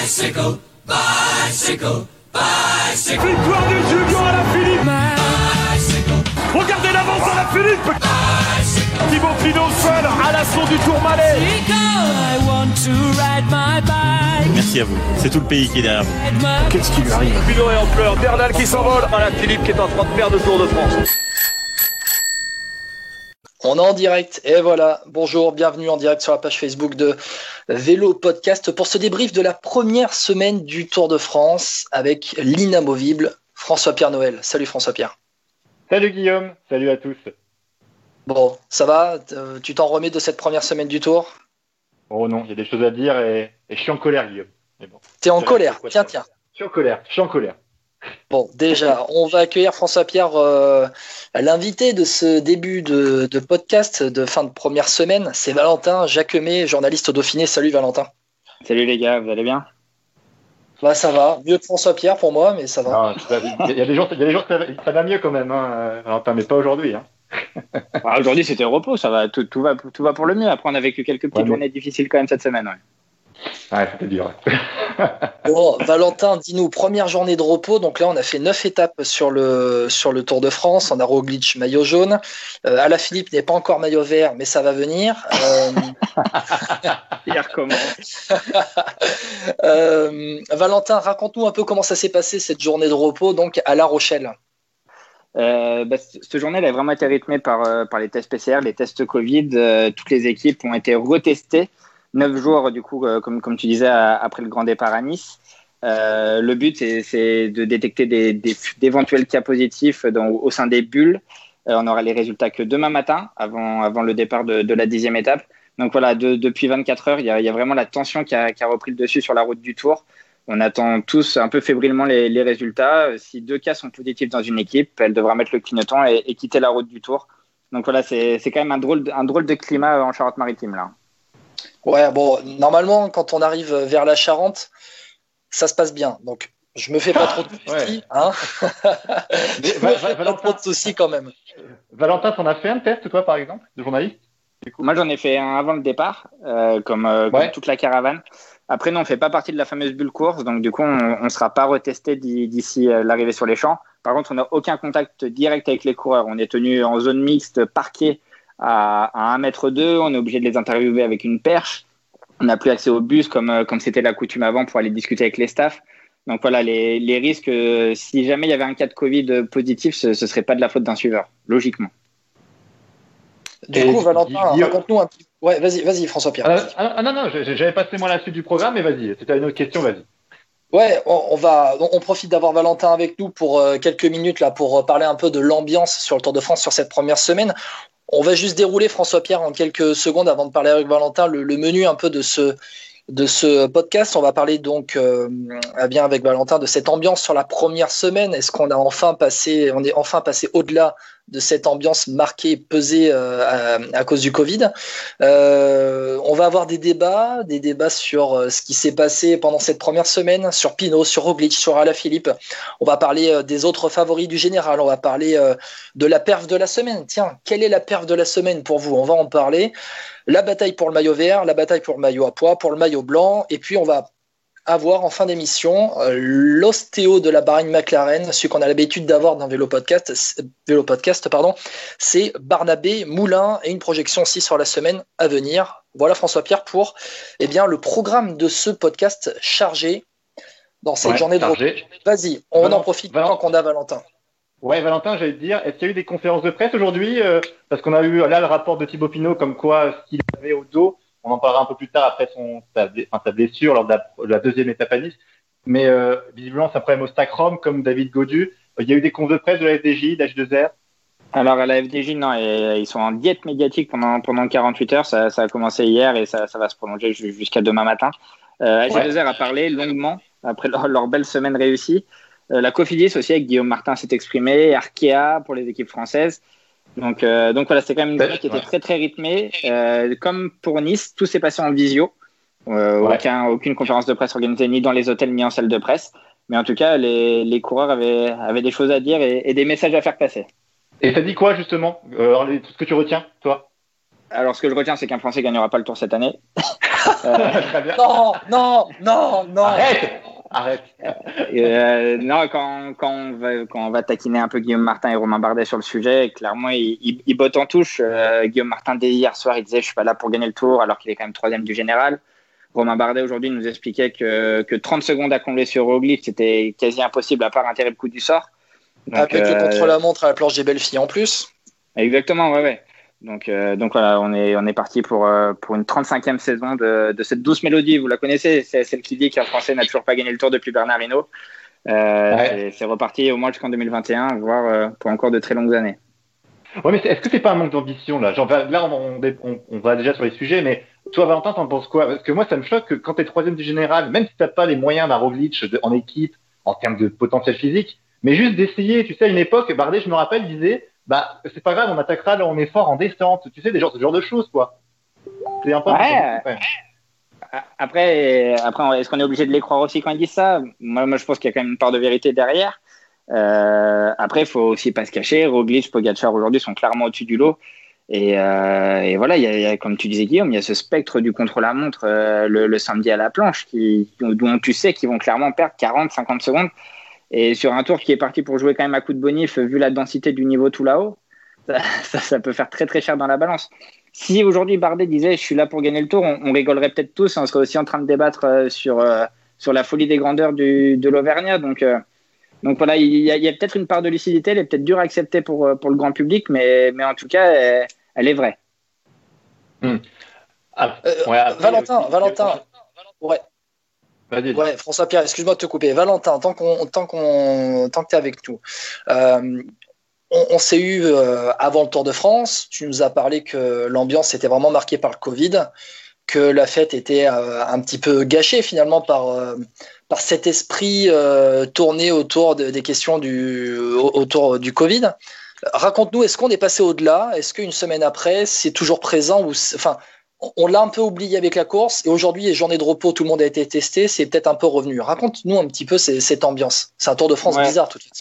Bicycle, bicycle, bicycle. Victoire de Julien à la Philippe Bicycle, Regardez l'avance à la Philippe bicycle. Thibaut Pinot seul à l'assaut du Tourmalet I want to ride my bike. Merci à vous. C'est tout le pays qui est derrière vous. Qu'est-ce qui lui arrive Pinot est en pleurs, Bernal qui s'envole à la Philippe qui est en train de perdre le Tour de France. On est en direct et voilà. Bonjour, bienvenue en direct sur la page Facebook de Vélo Podcast pour ce débrief de la première semaine du Tour de France avec l'inamovible François-Pierre Noël. Salut François-Pierre. Salut Guillaume, salut à tous. Bon, ça va? Euh, Tu t'en remets de cette première semaine du Tour? Oh non, il y a des choses à dire et, et je suis en colère Guillaume. Bon, T'es en colère Tiens, tiens. je suis en colère, je suis en colère. Bon, déjà, on va accueillir François-Pierre, euh, l'invité de ce début de, de podcast de fin de première semaine. C'est Valentin Jacquemet, journaliste au Dauphiné. Salut Valentin. Salut les gars, vous allez bien? Bah, ça va. Mieux que François-Pierre pour moi, mais ça va. Il y a des jours, il y a des jours que ça, va- ça va mieux quand même, hein, Valentin, mais pas aujourd'hui. Hein. Ah, Aujourd'hui c'était repos, ça va, tout, tout va, tout va pour le mieux. Après on a vécu quelques petites Ouais, mais- journées difficiles quand même cette semaine. Ouais. Ouais, c'était dur. Bon, Valentin, dis-nous, première journée de repos. Donc là, on a fait neuf étapes sur le, sur le Tour de France. On a Roglic maillot jaune. Euh, Alaphilippe n'est pas encore maillot vert, mais ça va venir. Euh, Il recommence. euh, Valentin, raconte-nous un peu comment ça s'est passé cette journée de repos donc à La Rochelle. Euh, bah, cette journée elle a vraiment été rythmée par, euh, par les tests PCR, les tests Covid. Euh, toutes les équipes ont été retestées. Neuf jours, du coup, euh, comme, tu disais, après le grand départ à Nice. Euh, le but, c'est- de détecter d'éventuels cas positifs au sein des bulles. Euh, on aura les résultats que demain matin, avant, le départ de, la dixième étape. Donc voilà, de- depuis 24 heures, il y, a, vraiment la tension qui a, repris le dessus sur la route du Tour. On attend tous un peu fébrilement les, résultats. Si deux cas sont positifs dans une équipe, elle devra mettre le clignotant et, quitter la route du Tour. Donc voilà, c'est c'est quand même un drôle, de, un drôle de climat en Charente-Maritime là. Ouais, bon, normalement, quand on arrive vers la Charente, ça se passe bien. Donc, je me fais pas trop de soucis. hein. Mais je Va- me Va- fais pas Valentin- trop de soucis quand même. Valentin, t'en as fait un test, toi, par exemple, de journaliste Moi j'en ai fait un avant le départ, euh, comme, euh, comme toute la caravane. Après, non, on fait pas partie de la fameuse bulle course, donc du coup, on ne sera pas retesté d'i- d'ici euh, l'arrivée sur les champs. Par contre, on n'a aucun contact direct avec les coureurs. On est tenu en zone mixte, parqué à, à 1 mètre 2. On est obligé de les interviewer avec une perche. On n'a plus accès au bus comme euh, comme c'était la coutume avant pour aller discuter avec les staffs. Donc voilà, les, les risques, euh, si jamais il y avait un cas de Covid positif, ce ne serait pas de la faute d'un suiveur, logiquement. Du Et coup, Valentin, raconte-nous un petit Ouais, vas-y, vas-y, François-Pierre. ah, ah, ah, non, non, j'avais passé moi la suite du programme, mais vas-y, si t'as une autre question, vas-y. Ouais, on, on va, on, on profite d'avoir Valentin avec nous pour euh, quelques minutes là pour euh, parler un peu de l'ambiance sur le Tour de France sur cette première semaine. On va juste dérouler François Pierre en quelques secondes avant de parler avec Valentin le, le menu un peu de ce de ce podcast. On va parler donc euh, eh bien avec Valentin de cette ambiance sur la première semaine. Est-ce qu'on a enfin passé, on est enfin passé au-delà de cette ambiance marquée, pesée euh, à, cause du Covid. Euh, on va avoir des débats, des débats sur euh, ce qui s'est passé pendant cette première semaine, sur Pinot, sur Roglic, sur Alaphilippe. On va parler des autres favoris du général. On va parler de la perf de la semaine. Tiens, quelle est la perf de la semaine pour vous? On va en parler. La bataille pour le maillot vert, la bataille pour le maillot à poids, pour le maillot blanc, et puis on va avoir en fin d'émission euh, l'ostéo de la Bahreïn McLaren, celui qu'on a l'habitude d'avoir dans Vélo Podcast, Vélo Podcast pardon, c'est Barnabé Moulin et une projection aussi sur la semaine à venir. Voilà François Pierre pour eh bien le programme de ce podcast chargé dans cette Ouais, journée de chargé. repos. Vas-y, on en profite tant qu'on a Valentin. Ouais, Valentin, j'allais te dire, est-ce qu'il y a eu des conférences de presse aujourd'hui euh, Parce qu'on a eu là le rapport de Thibaut Pinot comme quoi ce qu'il avait au dos, on en parlera un peu plus tard après son, sa, blé- enfin, sa blessure lors de la, de la deuxième étape à Nice. Mais euh, visiblement, c'est un problème au stacrom comme David Godu. Euh, Il y a eu des confs de presse de la FDJ, d'H2R. Alors à la FDJ, non, et- ils sont en diète médiatique pendant, pendant 48 heures. Ça, ça a commencé hier et ça, ça va se prolonger ju- jusqu'à demain matin. Euh, H2R a parlé longuement après leur, leur belle semaine réussie. Euh, la Cofidis aussi, avec Guillaume Martin, s'est exprimé. Arkea pour les équipes françaises. Donc, euh, donc voilà, c'était quand même une Ouais, journée qui était ouais. très très rythmée. Euh, comme pour Nice, tout s'est passé en visio. Euh, Ouais. aucun, aucune conférence de presse organisée ni dans les hôtels ni en salle de presse. Mais en tout cas, les, les coureurs avaient, avaient des choses à dire et, et des messages à faire passer. Et t'as dit quoi justement? Euh, Tout ce que tu retiens, toi? Alors, ce que je retiens, c'est qu'un Français gagnera pas le Tour cette année. Très bien. Non, non, non, non. Arrête Arrête Euh, non, quand, quand, on va, quand on va taquiner un peu Guillaume Martin et Romain Bardet sur le sujet, clairement, ils, ils bottent en touche. Euh, Guillaume Martin, dès hier soir, il disait Je suis pas là pour gagner le tour, alors qu'il est quand même troisième du général. Romain Bardet, aujourd'hui, nous expliquait que, que 30 secondes à combler sur Roglic, c'était quasi impossible, à part un terrible coup du sort. Donc, Avec le euh, contre-la-montre à la planche des belles filles en plus. Exactement, ouais, ouais. Donc, euh, donc voilà, on est, on est parti pour, euh, pour une 35e saison de, de cette douce mélodie. Vous la connaissez, c'est celle qui dit qu'un Français n'a toujours pas gagné le tour depuis Bernard Hinault. Euh, Ouais. c'est- reparti au moins jusqu'en 2021, voire euh, pour encore de très longues années. Ouais, mais est-ce que c'est pas un manque d'ambition là? Genre, Là, on, on, on va déjà sur les sujets, mais toi, Valentin, t'en penses quoi? Parce que moi, ça me choque que quand t'es troisième du général, même si t'as pas les moyens d'un Roglic de- en équipe, en termes de potentiel physique, mais juste d'essayer, tu sais, à une époque, Bardet, je me rappelle, disait, bah, c'est pas grave, on attaquera là, on est fort en descente, tu sais, des genres, ce genre de choses, quoi. C'est un peu. Ouais. A- Après, après est-ce qu'on est obligé de les croire aussi quand ils disent ça? Moi, moi, je pense qu'il y a quand même une part de vérité derrière. Euh, après, il faut aussi pas se cacher. Roglic, Pogacar aujourd'hui sont clairement au-dessus du lot. Et, euh, et voilà, il y, a, y a, comme tu disais Guillaume, il y a ce spectre du contre-la-montre euh, le, le samedi à la planche, qui, dont tu sais qu'ils vont clairement perdre 40-50 secondes. Et sur un tour qui est parti pour jouer quand même à coup de bonif, vu la densité du niveau tout là-haut, ça, ça, ça peut faire très très cher dans la balance. Si aujourd'hui Bardet disait je suis là pour gagner le tour, on, on rigolerait peut-être tous, on serait aussi en train de débattre euh, sur, euh, sur la folie des grandeurs du, de l'Auvergnat. Donc, euh, donc voilà, il y a, peut-être une part de lucidité, elle est peut-être dure à accepter pour, pour le grand public, mais, mais en tout cas, elle, elle est vraie. Ah, Euh, ouais, après, Valentin, aussi, Valentin. Ouais, François Pierre, excuse-moi de te couper. Valentin, tant qu'on, tant qu'on, tant que t'es avec nous, euh, on, s'est eu euh, avant le Tour de France. Tu nous as parlé que l'ambiance était vraiment marquée par le Covid, que la fête était euh, un petit peu gâchée finalement par par cet esprit tourné autour de- des questions du au- autour du Covid. Raconte-nous, est-ce qu'on est passé au-delà? Est-ce qu'une semaine après, c'est toujours présent ou enfin on- l'a un peu oublié avec la course et aujourd'hui, les journées de repos, tout le monde a été testé, c'est peut-être un peu revenu. Raconte-nous un petit peu ces- cette ambiance. C'est un Tour de France Ouais. bizarre tout de suite.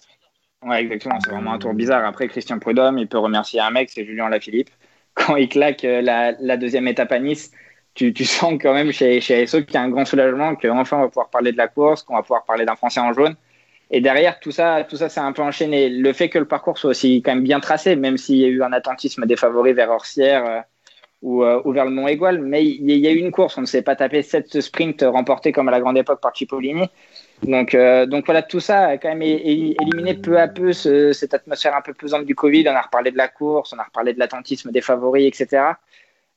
Ouais, exactement. C'est vraiment un tour bizarre. Après, Christian Prudhomme, il peut remercier un mec, c'est Julien Lafilippe. Quand il claque euh, la, la deuxième étape à Nice, tu, tu sens quand même chez, chez ASO qu'il y a un grand soulagement, qu'enfin on va pouvoir parler de la course, qu'on va pouvoir parler d'un Français en jaune. Et derrière, tout ça, tout ça, c'est un peu enchaîné. Le fait que le parcours soit aussi quand même bien tracé, même s'il y a eu un attentisme des favoris vers Orsières euh, ou, euh, ou vers le Mont Égual, mais il y, a eu une course. On ne s'est pas tapé sept sprints remportés comme à la grande époque par Cipollini. Donc, euh, voilà, tout ça a quand même éliminé peu à peu ce- cette atmosphère un peu pesante du Covid. On a reparlé de la course, on a reparlé de l'attentisme des favoris, etc.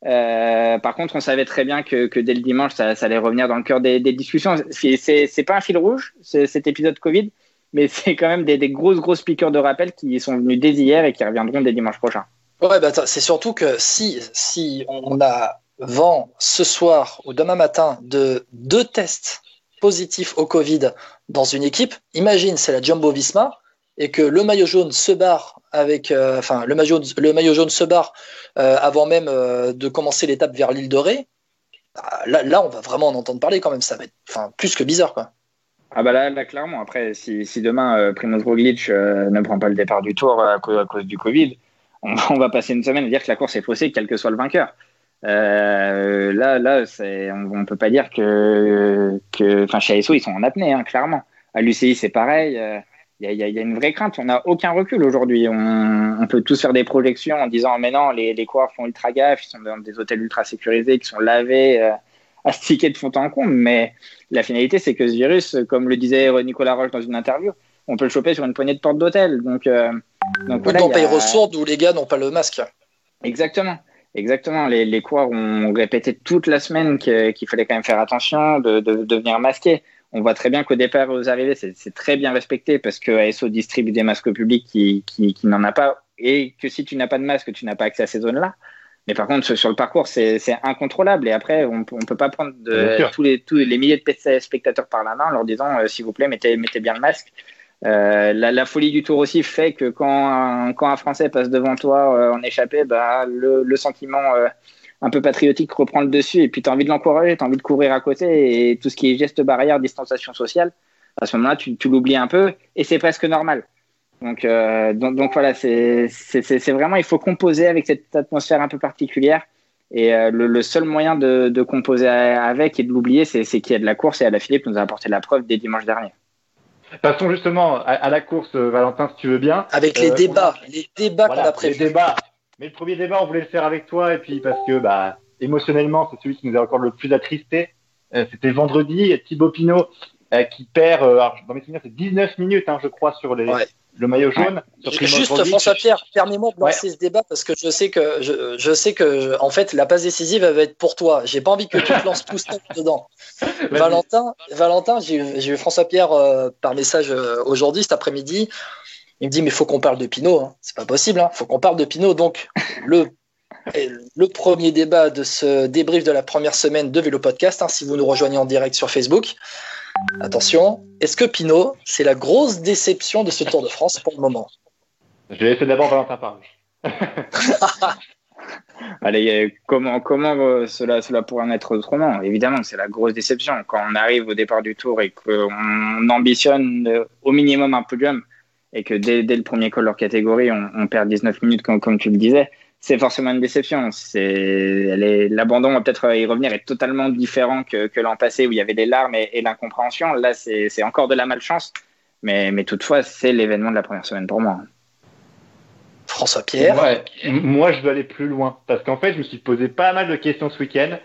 Euh, par contre, on savait très bien que, dès le dimanche, ça, allait revenir dans le cœur des, des discussions. C'est- pas un fil rouge, cet épisode Covid, mais c'est quand même des, des grosses, grosses piqûres de rappel qui sont venues dès hier et qui reviendront dès dimanche prochain. Ouais, bah, c'est surtout que si, si on a vent ce soir ou demain matin de deux tests positifs au Covid dans une équipe, imagine c'est la Jumbo Visma et que le maillot jaune se barre avec, euh, enfin le maillot, le maillot jaune se barre euh, avant même euh, de commencer l'étape vers l'île de Ré. Ah, Là, là, on va vraiment en entendre parler quand même. Ça va être, enfin, plus que bizarre quoi. Ah bah là, clairement, après, si, si demain Primoz Roglic ne prend pas le départ du tour à cause du Covid, on, on va passer une semaine à dire que la course est faussée, quel que soit le vainqueur. Euh, là, là, on, on peut pas dire que, que, enfin, chez ASO, ils sont en apnée, hein, clairement. À l'UCI, c'est pareil. Il y, a, y, a, y, a, une vraie crainte. On n'a aucun recul aujourd'hui. On, on, peut tous faire des projections en disant, mais non, les, les coureurs font ultra gaffe, ils sont dans des hôtels ultra sécurisés, qui sont lavés, euh, astiqués de fond en comble. Mais la finalité, c'est que ce virus, comme le disait Nicolas Roche dans une interview, on peut le choper sur une poignée de porte d'hôtel. Donc, donc voilà, dans pays ressources où les gars n'ont pas le masque. Exactement. Exactement. Les, les coureurs ont répété toute la semaine qu'il qu fallait quand même faire attention de, de, de venir masquer. On voit très bien qu'au départ, aux arrivées, c'est très bien respecté parce que ASO distribue des masques au public qui, qui, qui n'en a pas et que si tu n'as pas de masque, tu n'as pas accès à ces zones-là. Mais par contre, sur le parcours, c'est incontrôlable. Et après, on ne peut pas prendre de, tous, les, tous les milliers de spectateurs par la main en leur disant euh, s'il vous plaît, mettez, mettez bien le masque. Euh, la, la, folie du tour aussi fait que quand un, quand un Français passe devant toi euh, en échappée, bah, le, le sentiment euh, un peu patriotique reprend le dessus et puis tu as envie de l'encourager, tu as envie de courir à côté et tout ce qui est geste barrière, distanciation sociale, à ce moment-là, tu, tu l'oublies un peu et c'est presque normal. Donc, euh, donc, donc, voilà, c'est vraiment, il faut composer avec cette atmosphère un peu particulière Et euh, le, le, seul moyen de, de, composer avec et de l'oublier, c'est qu'il y a de la course. Et Ala Philippe nous a apporté la preuve dès dimanche dernier. Passons justement à, à, la course, Valentin, si tu veux bien. Avec les euh, débats, a... les débats voilà, qu'on a prévus. Les débats. Mais le premier débat, on voulait le faire avec toi, et puis parce que bah, émotionnellement, c'est celui qui nous a encore le plus attristé. Euh, C'était vendredi, Thibaut Pinot euh, qui perd, euh, alors, dans mes souvenirs, c'est 19 minutes, hein, je crois, sur les, ouais. Le maillot jaune. Ouais. Juste, François Pierre, permets-moi de lancer ouais. ce débat parce que je sais que, je, je sais que, en fait, la passe décisive, elle va être pour toi. J'ai pas envie que tu te lances tout seul dedans. Valentin, Valentin, j'ai eu François Pierre euh, par message euh, aujourd'hui, cet après-midi. Il me dit, mais il faut qu'on parle de Pinot. Hein. C'est pas possible. Il hein. faut qu'on parle de Pinot. Donc, le le premier débat de ce débrief de la première semaine de Vélo Podcast, hein, si vous nous rejoignez en direct sur Facebook. Attention, est-ce que Pinot, c'est la grosse déception de ce Tour de France pour le moment Je vais laisser d'abord Valentin parler. Allez, comment, comment euh, cela, cela pourrait en être autrement? Évidemment, c'est la grosse déception. Quand on arrive au départ du tour et qu'on ambitionne euh, au minimum un podium et que dès, dès le premier col leur catégorie, on, on, perd 19 minutes, comme, comme tu le disais, c'est forcément une déception. C'est l'abandon va peut-être y revenir est totalement différent que, que l'an passé où il y avait des larmes et, et l'incompréhension. Là, c'est encore de la malchance, mais, mais toutefois, c'est l'événement de la première semaine pour moi. François Pierre. Ouais, moi, je veux aller plus loin parce qu'en fait, je me suis posé pas mal de questions ce week-end.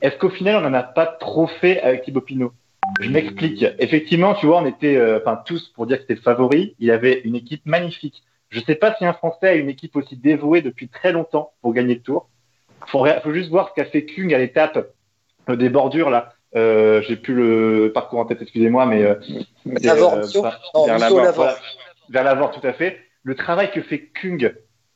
Est-ce qu'au final, on n'en a pas trop fait avec Thibaut Pinot? Je m'explique. Effectivement, tu vois, on était, enfin, euh, tous pour dire que c'était le favori. Il avait une équipe magnifique. Je ne sais pas si un Français a une équipe aussi dévouée depuis très longtemps pour gagner le tour. Il faut, faut, juste voir ce qu'a fait Kung à l'étape euh, des bordures là. Euh, J'ai plus le parcours en tête, excusez-moi, mais euh, euh, non, vers voilà, Lavore, tout à fait. Le travail que fait Kung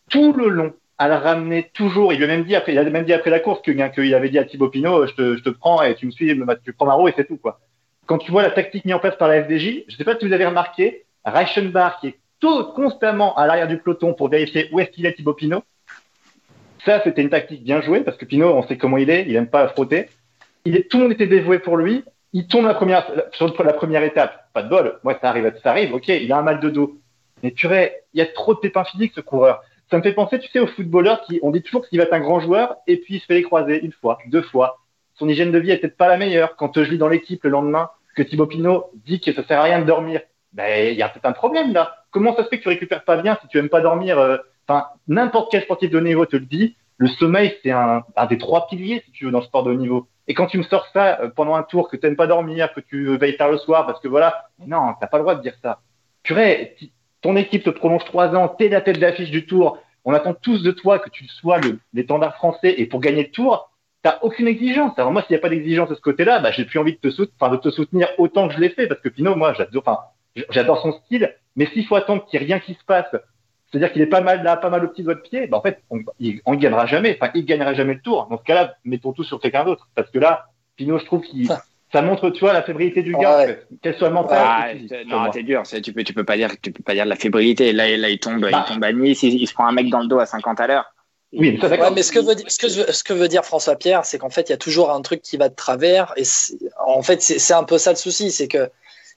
tout le long à le ramener toujours. Il lui a même dit après, il a même dit après la course Kung hein, qu'il avait dit à Thibaut Pinot, je te, je te prends et tu me suis, tu prends ma roue et c'est tout quoi. Quand tu vois la tactique mise en place par la FDJ, je ne sais pas si vous avez remarqué, Reichenbach qui est tout constamment à l'arrière du peloton pour vérifier où est-ce qu'il est Thibaut Pinot. Ça, c'était une tactique bien jouée parce que Pinot, on sait comment il est, il aime pas frotter. Il est, tout le monde était dévoué pour lui. Il tombe la première, sur la première étape. Pas de bol. Moi, ça arrive, ça arrive. Ok, il a un mal de dos. Mais tu il y a trop de pépins physiques, ce coureur. Ça me fait penser, tu sais, aux footballeurs qui, on dit toujours qu'il va être un grand joueur et puis il se fait les croiser une fois, deux fois. Son hygiène de vie est peut-être pas la meilleure. Quand je lis dans l'équipe le lendemain que Thibaut Pinot dit que ça sert à rien de dormir, ben, il y a peut-être un problème là. Comment ça se fait que tu récupères pas bien si tu aimes pas dormir Enfin, euh, n'importe quel sportif de haut niveau te le dit. Le sommeil, c'est un, un, des trois piliers, si tu veux, dans le sport de haut niveau. Et quand tu me sors ça euh, pendant un tour, que tu n'aimes pas dormir, que tu veilles tard le soir, parce que voilà, non, t'as pas le droit de dire ça. Purée, ton équipe te prolonge trois ans, t'es la tête d'affiche du tour, on attend tous de toi que tu sois l'étendard français, et pour gagner le tour, t'as aucune exigence. Alors moi, s'il n'y a pas d'exigence de ce côté-là, bah, j'ai plus envie de te, soutenir, enfin, de te soutenir autant que je l'ai fait, parce que Pinot, moi, j'adore, enfin, j'adore son style, mais s'il faut attendre qu'il n'y ait rien qui se passe, c'est-à-dire qu'il est pas mal là, pas mal au petit doigt de pied, ben en fait, on, il, on gagnera jamais. Enfin, il gagnera jamais le tour. Dans ce cas-là, mettons tout sur quelqu'un d'autre. Parce que là, Pinot, je trouve qu'il, ça montre, tu vois, la fébrilité du gars, ouais. qu'elle soit mentale. Ah, non, t'es dur. Tu peux, tu peux pas dire, tu peux pas dire de la fébrilité. Là, là, il tombe, bah. il tombe à Nice, il, il, se prend un mec dans le dos à 50 à l'heure. Oui, mais, ouais, mais ce que veut dire, ce que, ce que veut dire François Pierre, c'est qu'en fait, il y a toujours un truc qui va de travers. Et en fait, c'est un peu ça le souci, c'est que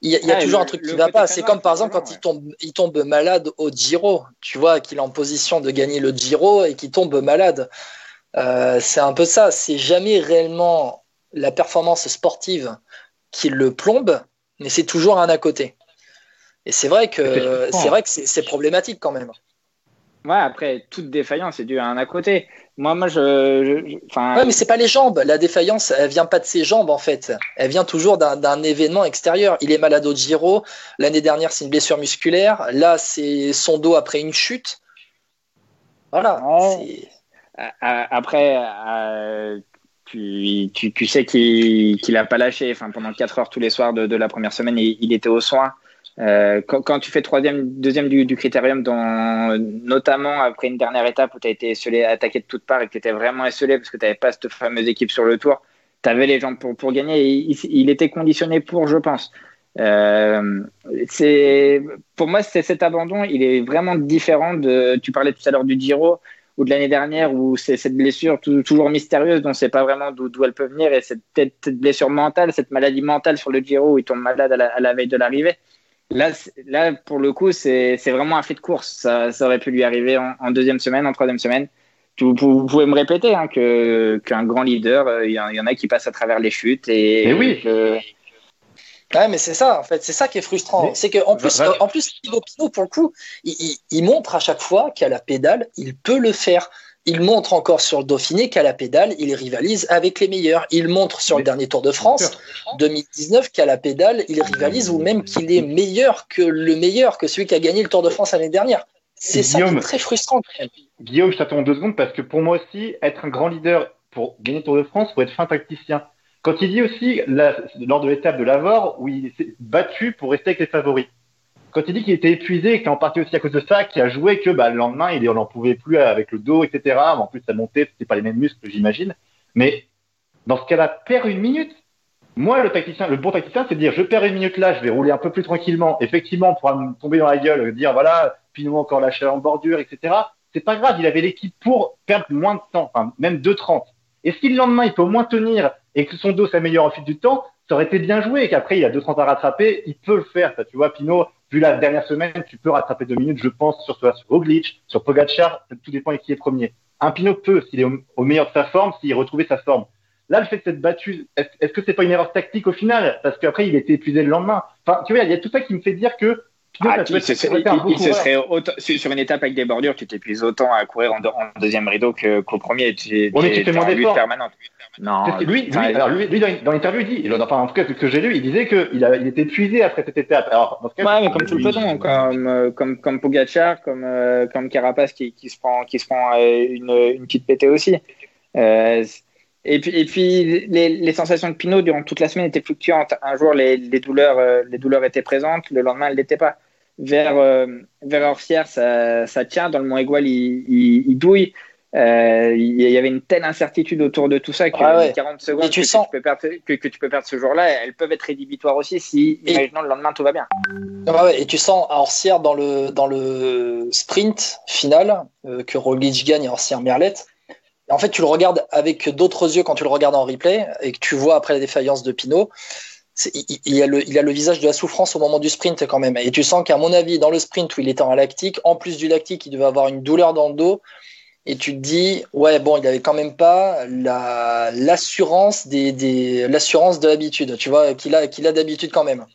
il y a, il y a ah, toujours le, un truc qui va pas. C'est comme par exemple quand il tombe, il tombe malade au Giro. Tu vois qu'il est en position de gagner le Giro et qu'il tombe malade. Euh, c'est un peu ça. C'est jamais réellement la performance sportive qui le plombe, mais c'est toujours un à côté. Et c'est vrai que c'est vrai que c'est problématique quand même. Ouais, après, toute défaillance est due à un à côté. Moi, moi, je. je ouais, mais c'est pas les jambes. La défaillance, elle vient pas de ses jambes, en fait. Elle vient toujours d'un événement extérieur. Il est malade au Giro. L'année dernière, c'est une blessure musculaire. Là, c'est son dos après une chute. Voilà. Ouais. Après, euh, tu, tu, tu, sais qu'il qu a pas lâché. Enfin, pendant 4 heures tous les soirs de, de la première semaine, il, il était aux soins. Euh, quand, quand, tu fais troisième, deuxième du, du critérium, dans, notamment après une dernière étape où tu as été esselé, attaqué de toutes parts et que tu étais vraiment esselé parce que tu n'avais pas cette fameuse équipe sur le tour, tu avais les jambes pour, pour gagner et il, il, était conditionné pour, je pense. Euh, pour moi, c'est cet abandon, il est vraiment différent de. Tu parlais tout à l'heure du Giro ou de l'année dernière où c'est cette blessure toujours mystérieuse dont on ne sait pas vraiment d'où elle peut venir et cette, cette, blessure mentale, cette maladie mentale sur le Giro où il tombe malade à la, à la veille de l'arrivée. Là, là, pour le coup, c'est vraiment un fait de course. Ça, ça, aurait pu lui arriver en, en, deuxième semaine, en troisième semaine. vous, vous pouvez me répéter hein, que qu'un grand leader, euh, il y, en- il y en a qui passent à travers les chutes et Mais oui. que- Ouais, mais c'est ça, en fait, c'est ça qui est frustrant. C'est qu'en plus, euh, en plus, Thibaut Pinot, pour le coup, il, il- il montre à chaque fois qu'à la pédale, il peut le faire. Il montre encore sur le Dauphiné qu'à la pédale, il rivalise avec les meilleurs. Il montre sur le dernier Tour de France 2019 qu'à la pédale, il rivalise ou même qu'il est meilleur que le meilleur, que celui qui a gagné le Tour de France l'année dernière. C'est ça qui est très frustrant quand même. Guillaume, je t'attends deux secondes parce que pour moi aussi, être un grand leader pour gagner le Tour de France, faut être fin tacticien. Quand il dit aussi, lors de l'étape de l'Avor, où il s'est battu pour rester avec les favoris. Quand il dit qu'il était épuisé et que en partie aussi à cause de ça, qu'il a joué que bah, le lendemain, il n'en pouvait plus avec le dos, etc. En plus, ça montait, c'était pas les mêmes muscles, j'imagine. Mais dans ce cas-là, perd une minute. Moi, le tacticien, le bon tacticien, c'est de dire, je perds une minute là, je vais rouler un peu plus tranquillement. Effectivement, on pourra me tomber dans la gueule, dire, voilà, Pinot encore lâché en bordure, etc. C'est pas grave, il avait l'équipe pour perdre moins de temps, enfin, même 2,30. Et si le lendemain, il peut au moins tenir et que son dos s'améliore au fil du temps, ça aurait été bien joué et qu'après, il a 2,30 à rattraper, il peut le faire. Ça, tu vois, Pinot, vu la dernière semaine, tu peux rattraper deux minutes, je pense, sur toi, sur Roglic, sur Pogacar, tout dépend de qui est premier. Un Pinot peut, s'il est au, meilleur de sa forme, s'il retrouvait sa forme. Là, le fait de s'être battu, est-ce est-ce que c'est pas une erreur tactique au final? Parce qu'après, il était épuisé le lendemain. Enfin, tu vois, il y a tout ça qui me fait dire que Ah, tu- se serait autant- sur une étape avec des bordures, tu t'épuises autant à courir en, deux- en deuxième rideau qu'au premier. Tu, Ouais, mais tu fais moins d'efforts. lui, lui, alors lui, lui, dans, l'interview, il dit, il- enfin, en tout cas, ce que j'ai lu, il disait qu'il il était épuisé après cette étape. Alors, dans ce cas, Ouais, mais comme tout le il- peloton, comme, euh, comme, comme Pogacar, comme, euh, comme Carapace qui, qui se prend, qui se prend euh, une, une petite pétée aussi. Euh, et puis, et puis les, les sensations de Pinot durant toute la semaine étaient fluctuantes. Un jour, les, les, douleurs, euh, les douleurs étaient présentes, le lendemain, elles n'étaient pas. Vers, euh, vers Orsières, ça, ça tient. Dans le Mont Aigual, il, il, il douille. Euh, il y avait une telle incertitude autour de tout ça que Ah ouais. les 40 secondes Et tu que, sens- tu peux perdre, que, que tu peux perdre ce jour-là, elles peuvent être rédhibitoires aussi si, Et- imaginons, le lendemain, tout va bien. Ouais, et tu sens à Orsières dans le, dans le sprint final euh, que Roglic gagne à Orsières-Merlette. En fait, tu le regardes avec d'autres yeux quand tu le regardes en replay et que tu vois après la défaillance de Pinot. Il, a le, visage de la souffrance au moment du sprint quand même. Et tu sens qu'à mon avis, dans le sprint où il était en lactique, en plus du lactique, il devait avoir une douleur dans le dos. Et tu te dis, ouais, bon, il avait quand même pas la, l'assurance l'assurance de l'habitude, tu vois, qu'il a d'habitude quand même.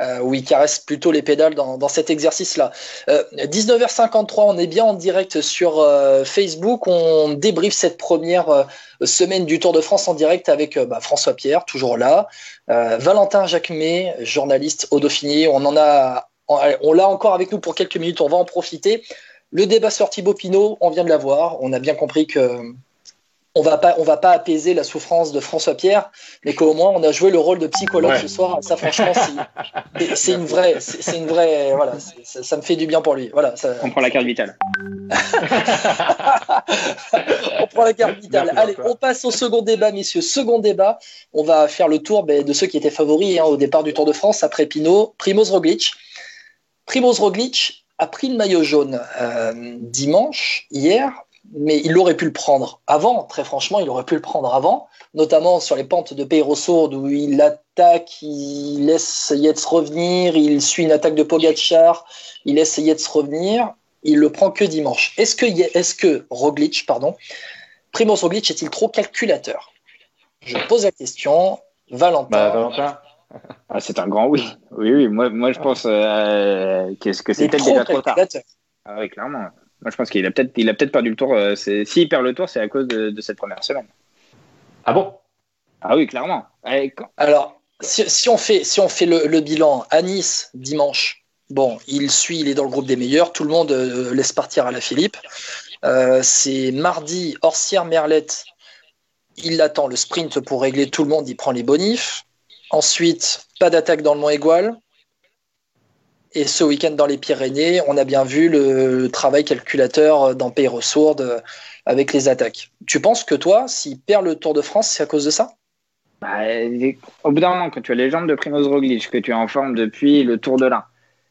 Euh, où il caresse plutôt les pédales dans, dans cet exercice-là. Euh, 19h53, on est bien en direct sur euh, Facebook. On débriefe cette première euh, semaine du Tour de France en direct avec euh, bah, François Pierre, toujours là, euh, Valentin Jacquemet, journaliste au Dauphiné. On en a, on l'a encore avec nous pour quelques minutes. On va en profiter. Le débat sur Thibaut Pinot, on vient de l'avoir. On a bien compris que on va pas, on va pas apaiser la souffrance de François Pierre, mais qu'au moins on a joué le rôle de psychologue Ouais. ce soir. Ça, franchement, c'est- une vraie, c'est une vraie, voilà, ça, ça me fait du bien pour lui. Voilà, ça- On prend la carte vitale. on prend la carte vitale. Allez, on passe au second débat, messieurs. Second débat, on va faire le tour ben, de ceux qui étaient favoris hein, au départ du Tour de France après Pinot, Primoz Roglic. Primoz Roglic a pris le maillot jaune euh, dimanche, hier, mais il aurait pu le prendre avant, très franchement, il aurait pu le prendre avant, notamment sur les pentes de Peyrosourde où il attaque, il laisse Yates revenir, il suit une attaque de Pogacar, il laisse Yates revenir, il le prend que dimanche. Est-ce que, est que Roglic, pardon, Primoz Roglic est-il trop calculateur? Je pose la question, Valentin. Bah, Valentin. Ah, c'est un grand oui. Oui, oui. Moi, moi je pense euh, que, que trop déjà trop tard. calculateur. Ah oui, clairement. Moi, je pense qu'il a peut-être il a peut-être perdu le tour. euh, S'il perd le tour, c'est à cause de, de cette première semaine. Ah bon? Ah oui, clairement. Eh, quand- Alors, si, si on fait, si on fait le, le bilan à Nice dimanche, bon, il suit, il est dans le groupe des meilleurs, tout le monde euh, laisse partir à la Philippe. Euh, c'est mardi, Orsière Merlette, il attend le sprint pour régler tout le monde, il prend les bonifs. Ensuite, pas d'attaque dans le Mont Aigual. Et ce week-end dans les Pyrénées, on a bien vu le travail calculateur dans Pays euh, avec les attaques. Tu penses que toi, s'il perd le Tour de France, c'est à cause de ça? Bah, au bout d'un moment, quand tu as les jambes de Primoz Roglic, que tu es en forme depuis le Tour de l'Ain,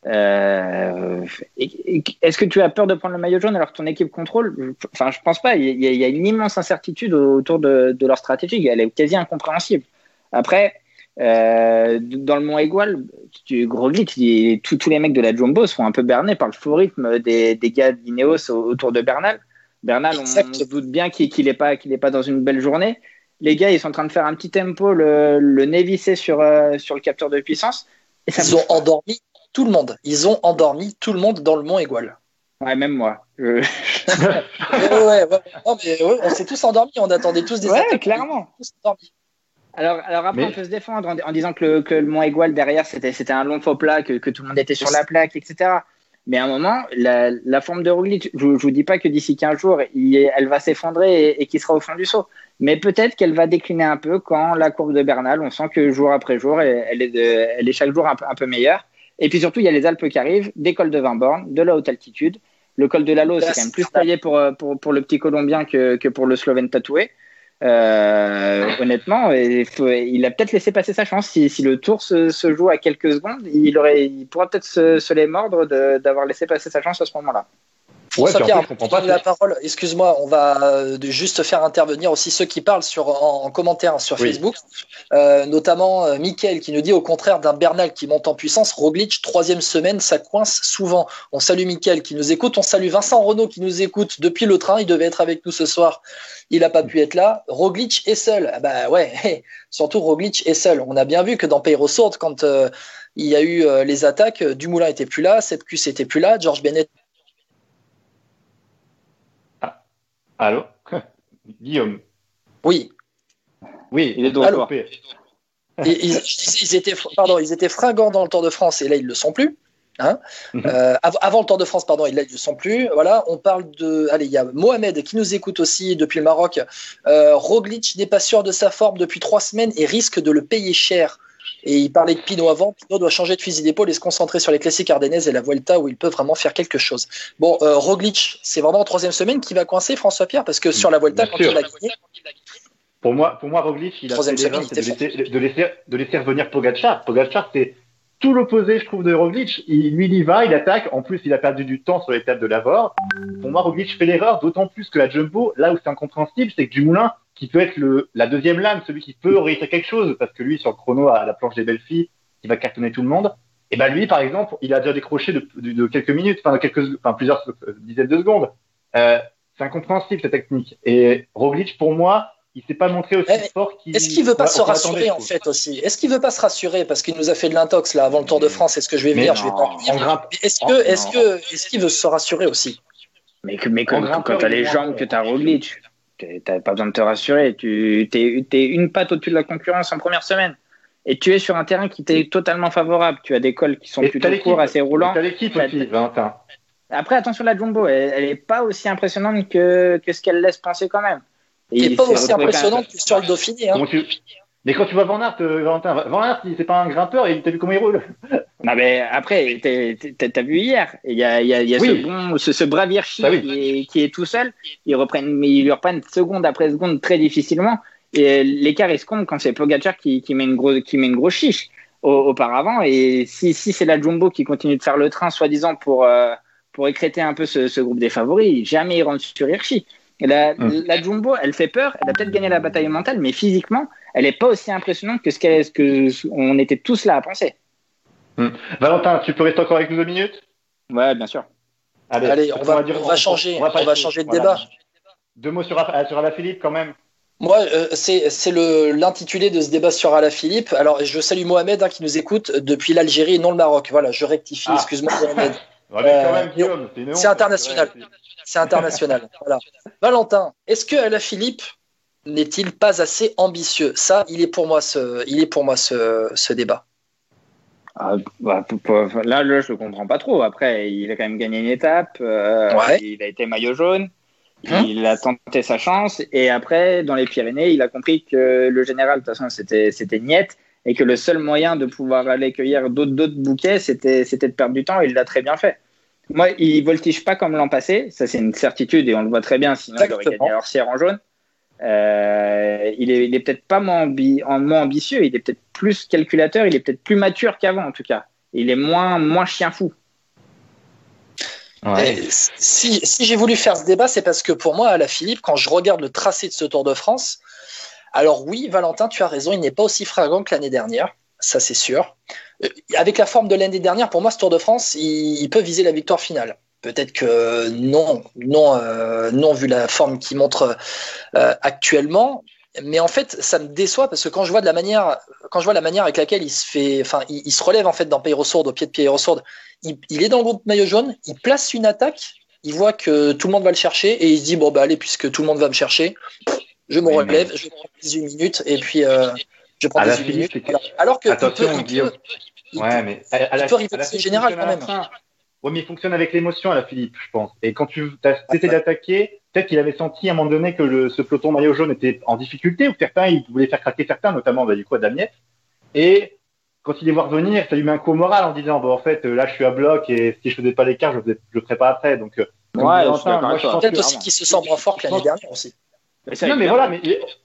euh, est-ce que tu as peur de prendre le maillot jaune alors que ton équipe contrôle? Enfin, je pense pas. Il y, a- une immense incertitude autour de leur stratégie. Elle est quasi incompréhensible. Après, euh, dans le Mont Aigual, il- tous tous les mecs de la Jumbo sont un peu bernés par le faux rythme des, des gars d'Ineos au- autour de Bernal. Bernal, on, se doute bien qu'il qu'il est pas qu'il est pas dans une belle journée. Les gars, ils sont en train de faire un petit tempo, le, le nez vissé sur euh, sur le capteur de puissance. Et ça Ils ont endormi tout le monde. Ils ont endormi tout le monde dans le Mont Égual. Ouais, même moi. Je- ouais, ouais, ouais. Non, mais ouais, on s'est tous endormis. On attendait tous des Ouais, attaques. clairement. Tous endormis. Alors, alors après, Mais- on peut se défendre en, en disant que le, que le Mont Aigual derrière, c'était, un long faux plat, que, que tout le monde était sur la plaque, etc. Mais à un moment, la, la forme de Roglic, je ne vous dis pas que d'ici 15 jours, il elle va s'effondrer et, et qu'il sera au fond du saut. Mais peut-être qu'elle va décliner un peu quand la courbe de Bernal, on sent que jour après jour, elle, elle est, de- elle est chaque jour un peu, un peu meilleure. Et puis surtout, il y a les Alpes qui arrivent, des cols de 20 bornes, de la haute altitude. Le col de Lalo, c'est quand même plus taillé pour, pour, pour le petit Colombien que, que pour le Slovène tatoué. Euh, honnêtement, il, a peut-être laissé passer sa chance. Si, si le tour se, joue à quelques secondes, il, aurait, pourra peut-être se, les mordre d'avoir laissé passer sa chance à ce moment-là. Ouais, en je comprends pas. la parole. Excuse-moi, on va euh, juste faire intervenir aussi ceux qui parlent sur, en, en commentaire sur Oui. Facebook, euh, notamment euh, Mickaël qui nous dit au contraire d'un Bernal qui monte en puissance, Roglic, troisième semaine, ça coince souvent. On salue Mickaël qui nous écoute, on salue Vincent Renault qui nous écoute depuis le train, il devait être avec nous ce soir, il n'a pas pu être là. Roglic est seul. Ah bah ouais, surtout Roglic est seul. On a bien vu que dans Sourde, quand euh, il y a eu euh, les attaques, Dumoulin était plus là, Sepkus était plus là, George Bennett Allô Guillaume. oui, Oui, Il est de allô, ils, ils étaient, pardon, ils étaient fringants dans le Tour de France et là ils le sont plus. Hein Mhm. Euh, av- avant le Tour de France, pardon, ils le sont plus. Voilà, on parle de. Allez, il y a Mohamed qui nous écoute aussi depuis le Maroc. Euh, Roglic n'est pas sûr de sa forme depuis trois semaines et risque de le payer cher. Et il parlait de Pinot avant. Pinot doit changer de fusil d'épaule et se concentrer sur les classiques ardennaises et la Vuelta où il peut vraiment faire quelque chose. Bon, euh, Roglic, c'est vraiment en troisième semaine qui va coincer François Pierre parce que sur la Vuelta, Bien quand sûr. il a gagné, Pour moi, pour moi, Roglic, il a fait semaine, laisser, laisser, de laisser revenir Pogacar. Pogacar, c'est tout l'opposé, je trouve, de Roglic. Il, lui, il y va, il attaque. En plus, il a perdu du temps sur l'étape de Lavore. Pour moi, Roglic fait l'erreur, d'autant plus que la Jumbo, là où c'est incompréhensible, c'est que Dumoulin, qui peut être le, la deuxième lame, celui qui peut réussir quelque chose, parce que lui, sur le chrono, à la planche des belles filles, il va cartonner tout le monde. Et ben lui, par exemple, il a déjà décroché de, de, de quelques minutes, enfin, de quelques, enfin, plusieurs euh, dizaines de secondes. Euh, c'est incompréhensible cette technique. Et Roglic, pour moi, il s'est pas montré aussi Eh, fort qu'il. Est-ce qu'il veut pas se rassurer en fait aussi? Est-ce qu'il veut pas se rassurer? Parce qu'il nous a fait de l'intox là avant le Tour de France Est-ce que je vais venir Je vais pas venir. En grimpe, Mais Est-ce que, est-ce que, est-ce qu'il veut se rassurer aussi? Mais, que, mais quand tu as il est les jambes que tu as Roglic, tu n'as pas besoin de te rassurer. Tu es, une patte au-dessus de la concurrence en première semaine. Et tu es sur un terrain qui t'est totalement favorable. Tu as des cols qui sont Et plutôt courts, assez roulants. T'as l'équipe aussi, Valentin. Après, attention, la Jumbo, elle n'est pas aussi impressionnante que, que ce qu'elle laisse penser quand même. Et il pas aussi retrouvé quand même- impressionnant que sur le Dauphiné. Hein. Tu... Mais quand tu vois Van Aert, euh, Valentin, Van Aert, il- c'est pas un grimpeur, et t'as vu comment il roule Non, mais après, t'as vu hier, il y a, y a, y a Oui. ce, bon, ce, ce brave Hirschi Bah oui. qui, est, qui est tout seul. Ils, reprennent, mais ils lui reprennent seconde après seconde très difficilement. Et l'écart, il se compte quand c'est Pogacar qui, qui, met une grosse, qui met une grosse chiche au- auparavant. Et si, si c'est la Jumbo qui continue de faire le train, soi-disant, pour, euh, pour écréter un peu ce, ce groupe des favoris, jamais ils rentrent sur Hirschi. La, Mm. la Jumbo, elle fait peur, elle a peut-être gagné la bataille mentale, mais physiquement, elle n'est pas aussi impressionnante que ce ce que on était tous là à penser. Valentin, tu peux rester encore avec nous deux minutes? Ouais, bien sûr. Allez, on va, qu'on dire- on va changer, on va, changer de voilà. débat. Deux mots sur, Ala- sur Alaphilippe quand même. Moi, euh, c'est c'est le l'intitulé de ce débat sur Alaphilippe. Alors, je salue Mohamed hein, qui nous écoute depuis l'Algérie et non le Maroc. Voilà, je rectifie. Ah. Excuse-moi, Mohamed. Quand Euh, c'est international. C'est international. voilà. Valentin, est-ce que Alaphilippe n'est-il pas assez ambitieux? Ça, il est pour moi ce, il est pour moi ce, ce débat. Ah, bah, là, là, je le comprends pas trop. Après, il a quand même gagné une étape. euh, Ouais. Il a été maillot jaune. Hein? il a tenté sa chance. Et après, dans les Pyrénées, il a compris que le général, de toute façon, c'était c'était niette. Et que le seul moyen de pouvoir aller cueillir d'autres d'autres bouquets, c'était c'était de perdre du temps. Et il l'a très bien fait. Moi, il voltige pas comme l'an passé. Ça, c'est une certitude. Et on le voit très bien. Sinon, il aurait gagné Orsière en jaune. Euh, il est, il est peut-être pas moins, ambi- en- moins ambitieux, il est peut-être plus calculateur, il est peut-être plus mature qu'avant en tout cas. Il est moins, moins chien fou. Si, si j'ai voulu faire ce débat, c'est parce que pour moi, Alaphilippe, quand je regarde le tracé de ce Tour de France, alors oui, Valentin, tu as raison, il n'est pas aussi fringant que l'année dernière, ça c'est sûr. Euh, Avec la forme de l'année dernière, pour moi, ce Tour de France, il, il peut viser la victoire finale. Peut-être que non, non, euh, non, vu la forme qu'il montre euh, actuellement. Mais en fait, ça me déçoit parce que quand je vois de la manière, quand je vois la manière avec laquelle il se fait, enfin, il, il se relève en fait dans Pierre Sourde, au pied de Pierre Sourde, il, il est dans le groupe maillot jaune, il place une attaque, il voit que tout le monde va le chercher et il se dit bon bah allez puisque tout le monde va me chercher, je me Oui, relève, mais- je prends 18 minutes et puis euh, je prends À la 18 Philippe, minutes. Voilà. Alors que il Attention, peut- il peut- il Ouais, mais à, à la, peut à rivaliser la il général, quand même. Ouais, mais il fonctionne avec l'émotion à la Philippe, je pense. Et quand tu as essayé d'attaquer, peut-être qu'il avait senti à un moment donné que le, ce peloton maillot jaune était en difficulté, ou certains, il voulait faire craquer certains, notamment bah, du coup à Damiette. Et quand il les voit revenir, ça lui met un coup au moral en disant, bon, en fait, là, je suis à bloc et si je faisais pas l'écart, je ne le ferais pas après. Donc, euh, Ouais, peut-être que- aussi qu'il se sent moins fort que l'année dernière aussi. Mais non, mais il- voilà, mais,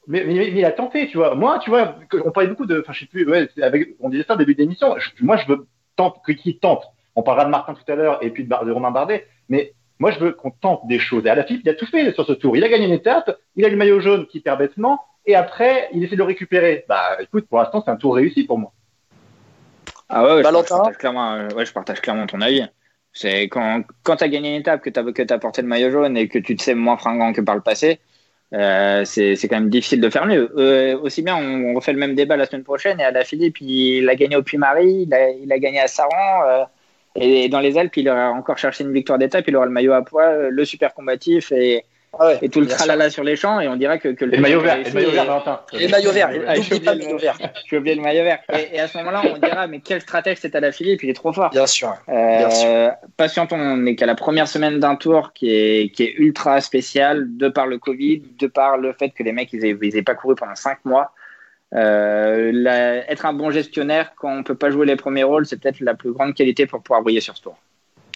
mais, mais, mais il a tenté, tu vois. Moi, tu vois, on parlait beaucoup de, enfin, je sais plus, ouais, avec, on disait ça au début d'émission. Moi, je veux tente, que qui tente. On parlera de Martin tout à l'heure et puis de, Bar- de Romain Bardet, mais moi, je veux qu'on tente des choses. Et à la FIP, il a tout fait sur ce tour. Il a gagné une étape, il a le maillot jaune qui perd bêtement, et après, il essaie de le récupérer. Bah, écoute, pour l'instant, c'est un tour réussi pour moi. Ah ouais, ouais, je, Valentin je partage clairement, euh, ouais, je partage clairement ton avis. C'est quand, quand tu as gagné une étape, que tu as, que as porté le maillot jaune et que tu te sais moins fringant que par le passé, euh, c'est quand même difficile de faire mieux. Euh, aussi bien, on, on refait le même débat la semaine prochaine et à la Philippe, il a gagné au Puy-Marie, il a, il a gagné à Saran. euh, et dans les Alpes, il aura encore cherché une victoire d'étape, il aura le maillot à poids, le super combatif et, Ah ouais, et tout le sûr. tralala sur les champs. Et on dirait que, que Et le maillot vert, le maillot vert, Valentin. Et le maillot vert, Ah, j'ai oublié pas le maillot vert. J'ai oublié le maillot vert. Et, et à ce moment-là, on dira, mais quel stratège c'est à la Philippe, il est trop fort. Bien sûr. Euh, Bien sûr. patientons, on n'est qu'à la première semaine d'un tour qui est, qui est ultra spécial, de par le Covid, de par le fait que les mecs, ils n'avaient pas couru pendant cinq mois. Euh, la- être un bon gestionnaire quand on peut pas jouer les premiers rôles, c'est peut-être la plus grande qualité pour pouvoir briller sur ce tour.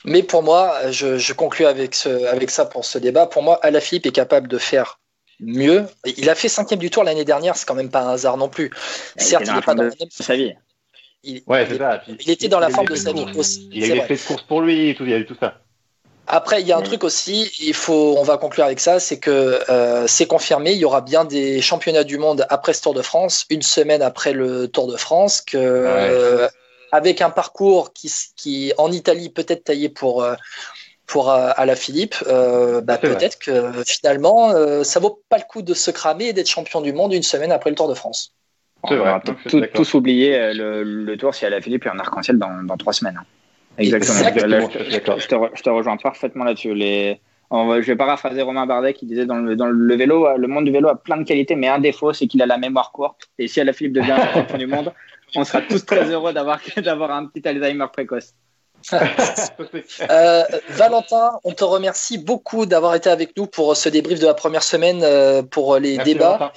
Mais pour moi, je, je conclue avec, ce, avec ça pour ce débat. Pour moi, Alaphilippe est capable de faire mieux. Il a fait cinquième du tour l'année dernière, c'est quand même pas un hasard non plus. Il Certes, il n'est pas dans la même de sa vie. il, Ouais, il est- ça. Il était dans la forme de sa vie aussi. Il y a eu des faits de course pour lui et tout, il y a eu tout ça. Après, il y a un truc aussi, il faut, on va conclure avec ça, c'est que euh, c'est confirmé, il y aura bien des championnats du monde après ce Tour de France, une semaine après le Tour de France, que euh, avec un parcours qui, s- qui en Italie peut-être taillé pour euh, pour euh, Alaphilippe, euh, bah, peut-être que finalement euh, ça vaut pas le coup de se cramer et d'être champion du monde une semaine après le Tour de France. C'est on vrai, va tout- d'accord. tous oublier le, le tour si à la Philippe et en arc-en-ciel dans, dans trois semaines. Exactement. Je te re- je te rejoins parfaitement là-dessus. Les... je vais paraphraser Romain Bardet qui disait dans le, dans le vélo, le monde du vélo a plein de qualités, mais un défaut, c'est qu'il a la mémoire courte. Et si la Philippe devient champion du monde, on sera tous très heureux d'avoir un petit Alzheimer précoce. Euh, Valentin, on te remercie beaucoup d'avoir été avec nous pour ce débrief de la première semaine, euh, pour les Merci, débats. Valentin.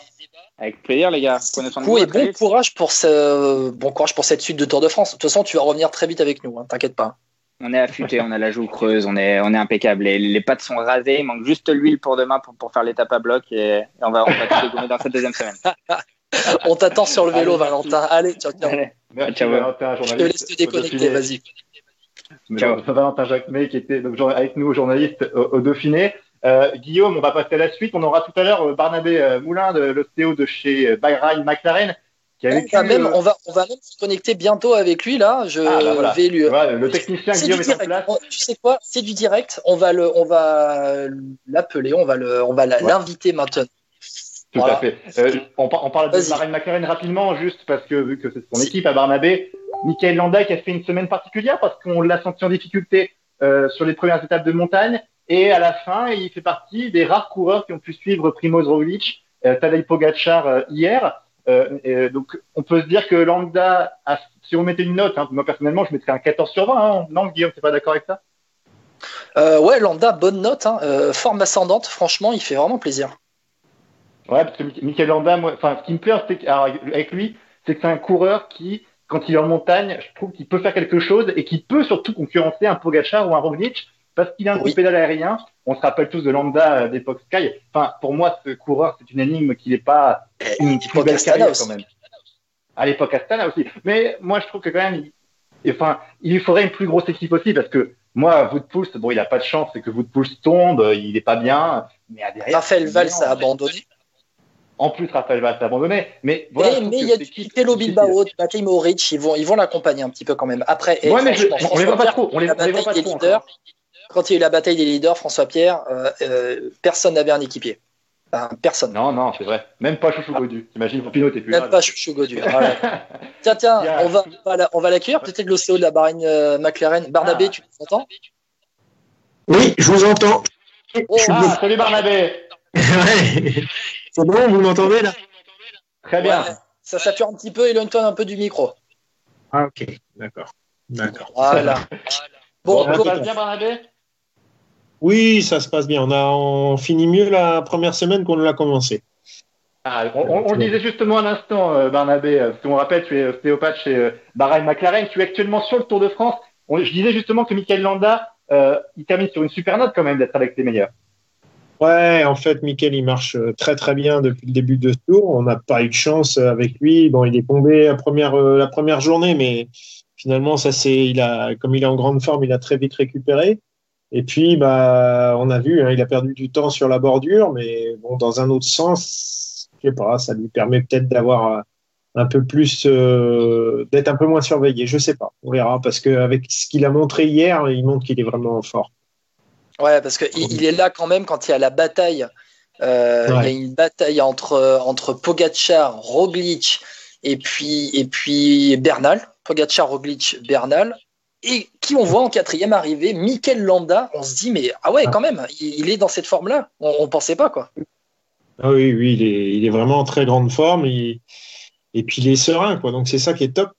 Avec plaisir, les gars. Vous. et bon courage pour ce bon courage pour cette suite de Tour de France. De toute façon, tu vas revenir très vite avec nous, hein, t'inquiète pas. On est affûté, on a la joue creuse, on est, on est impeccable. Les, les pattes sont rasées, il manque juste l'huile pour demain pour, pour faire l'étape à bloc et, et on va, on va tout dégommer dans cette deuxième semaine. On t'attend sur le vélo, Allez, merci. Valentin. Allez, ciao, ciao. Allez. Merci Ciao. Valentin, Je te journaliste. laisse te déconnecter, vas-y. Valentin Jacquemet qui était donc, avec nous, journaliste au, au Dauphiné. Euh, Guillaume, on va passer à la suite. On aura tout à l'heure euh, Barnabé euh, Moulin, de l'ostéo de chez Bahrain McLaren, qui a On vécu. va, même, on, va, on va même se connecter bientôt avec lui là. Je Ah, bah, voilà. vais lui. voilà, le technicien Guillaume est en place. Tu sais quoi? C'est du direct. On va le, on va l'appeler. On va le, on va Ouais. l'inviter maintenant. Tout Voilà. à fait. Euh, on, on parle de. Bahrain McLaren rapidement, juste parce que vu que c'est son équipe à Barnabé, Michael Landa qui a fait une semaine particulière parce qu'on l'a senti en difficulté euh, sur les premières étapes de montagne. Et à la fin, il fait partie des rares coureurs qui ont pu suivre Primoz Roglic, euh, Tadej Pogacar euh, hier. Euh, et donc, on peut se dire que Landa, a- si on mettait une note, hein, moi personnellement, je mettrais un 14 sur 20. Hein. Non, Guillaume, t'es pas d'accord avec ça? Euh, ouais, Landa, bonne note. hein. Forme ascendante. Franchement, il fait vraiment plaisir. Ouais, parce que Mi- Michael Landa, moi, enfin, ce qui me plaît c'est avec lui, c'est que c'est un coureur qui, quand il est en montagne, je trouve qu'il peut faire quelque chose et qui peut surtout concurrencer un Pogacar ou un Roglic parce qu'il a un Oui. coup pédale aérien. On se rappelle tous de Landa euh, d'époque Sky. Enfin, pour moi, ce coureur, c'est une énigme qui n'est pas une Et plus belle carrière quand même. À l'époque Astana aussi. Mais moi, je trouve que quand même, il, enfin, il lui faudrait une plus grosse équipe aussi parce que moi, Woodpulse, bon, il a pas de chance, c'est que Woodpulse tombe, il est pas bien. Mais à derrière, Raphaël Valls a abandonné. En plus, Raphaël va s'abandonner. Mais voilà, trouve mais il y a du difficile. Bilbao, Matej Mohoric, ils vont, ils vont l'accompagner un petit peu quand même. Après, et Ouais, mais je- on les voit pas trop. On les, voit pas trop. Quand il y a eu la bataille des leaders, François Pierre, euh, euh, personne n'avait un équipier. Enfin, personne. Non, non, c'est vrai. Même pas Chouchou Godu. T'imagines, Pinot, t'es plus Même là. pas Chouchou Godu. Voilà. tiens, tiens, on va, on va la- l'accueillir. Peut-être l'OCO de la Bahreïn euh, McLaren. Barnabé, Ah. tu nous entends? Oui, je vous entends. Oh, Je Ah, salut Barnabé Ouais. C'est bon, vous m'entendez là? Très bien. ouais, ça sature un petit peu, éloigne-toi un peu du micro. Ah ok, d'accord. D'accord. Voilà. Bon, Bon, ça passe bien, Barnabé? Oui, ça se passe bien. On a on finit mieux la première semaine qu'on l'a commencé. Ah, on, on- on le disait justement à l'instant, euh, Barnabé, euh, parce qu'on rappelle, tu es ostéopathe chez euh, Bahreïn McLaren, tu es actuellement sur le Tour de France. On- je disais justement que Michael Landa, euh, il termine sur une super note quand même d'être avec les meilleurs. Ouais, en fait, Mickaël, il marche très très bien depuis le début de ce tour. On n'a pas eu de chance avec lui. Bon, il est tombé la première euh, la première journée, mais finalement, ça c'est, il a, comme il est en grande forme, il a très vite récupéré. Et puis, bah, on a vu, hein, il a perdu du temps sur la bordure, mais bon, dans un autre sens, je sais pas, ça lui permet peut-être d'avoir euh, un peu plus, euh, d'être un peu moins surveillé. Je sais pas, on verra, parce qu'avec ce qu'il a montré hier, il montre qu'il est vraiment fort. Ouais, parce qu'il il est là quand même quand il y a la bataille. Euh, Ouais. Il y a une bataille entre, entre Pogacar, Roglic et puis, et puis Bernal. Pogacar, Roglic, Bernal. Et qui on voit en quatrième arrivée, Mikel Landa. On se dit, mais ah ouais, quand même, il, il est dans cette forme-là. On, on pensait pas, quoi. Ah oui, oui, il est, il est vraiment en très grande forme. il- et puis il est serein, quoi. Donc c'est ça qui est top.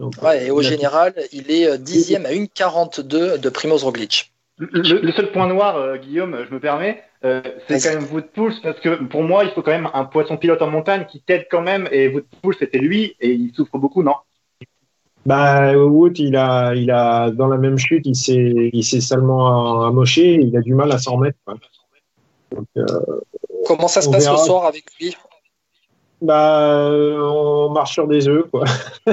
Donc, Ouais, et au général, il est euh, dixième à 1,42 de Primoz Roglic. Le, le seul point noir, euh, Guillaume, je me permets, euh, c'est quand même Wood Pulse, parce que pour moi, il faut quand même un poisson pilote en montagne qui t'aide quand même, et Wood Pulse, c'était lui, et il souffre beaucoup, non? Bah, Wood, il a, il a, dans la même chute, il s'est, il s'est salement amoché. Il a du mal à s'en remettre. quoi. Donc, euh, Comment ça se On passe verra. le soir avec lui? Bah, on marche sur des œufs, quoi.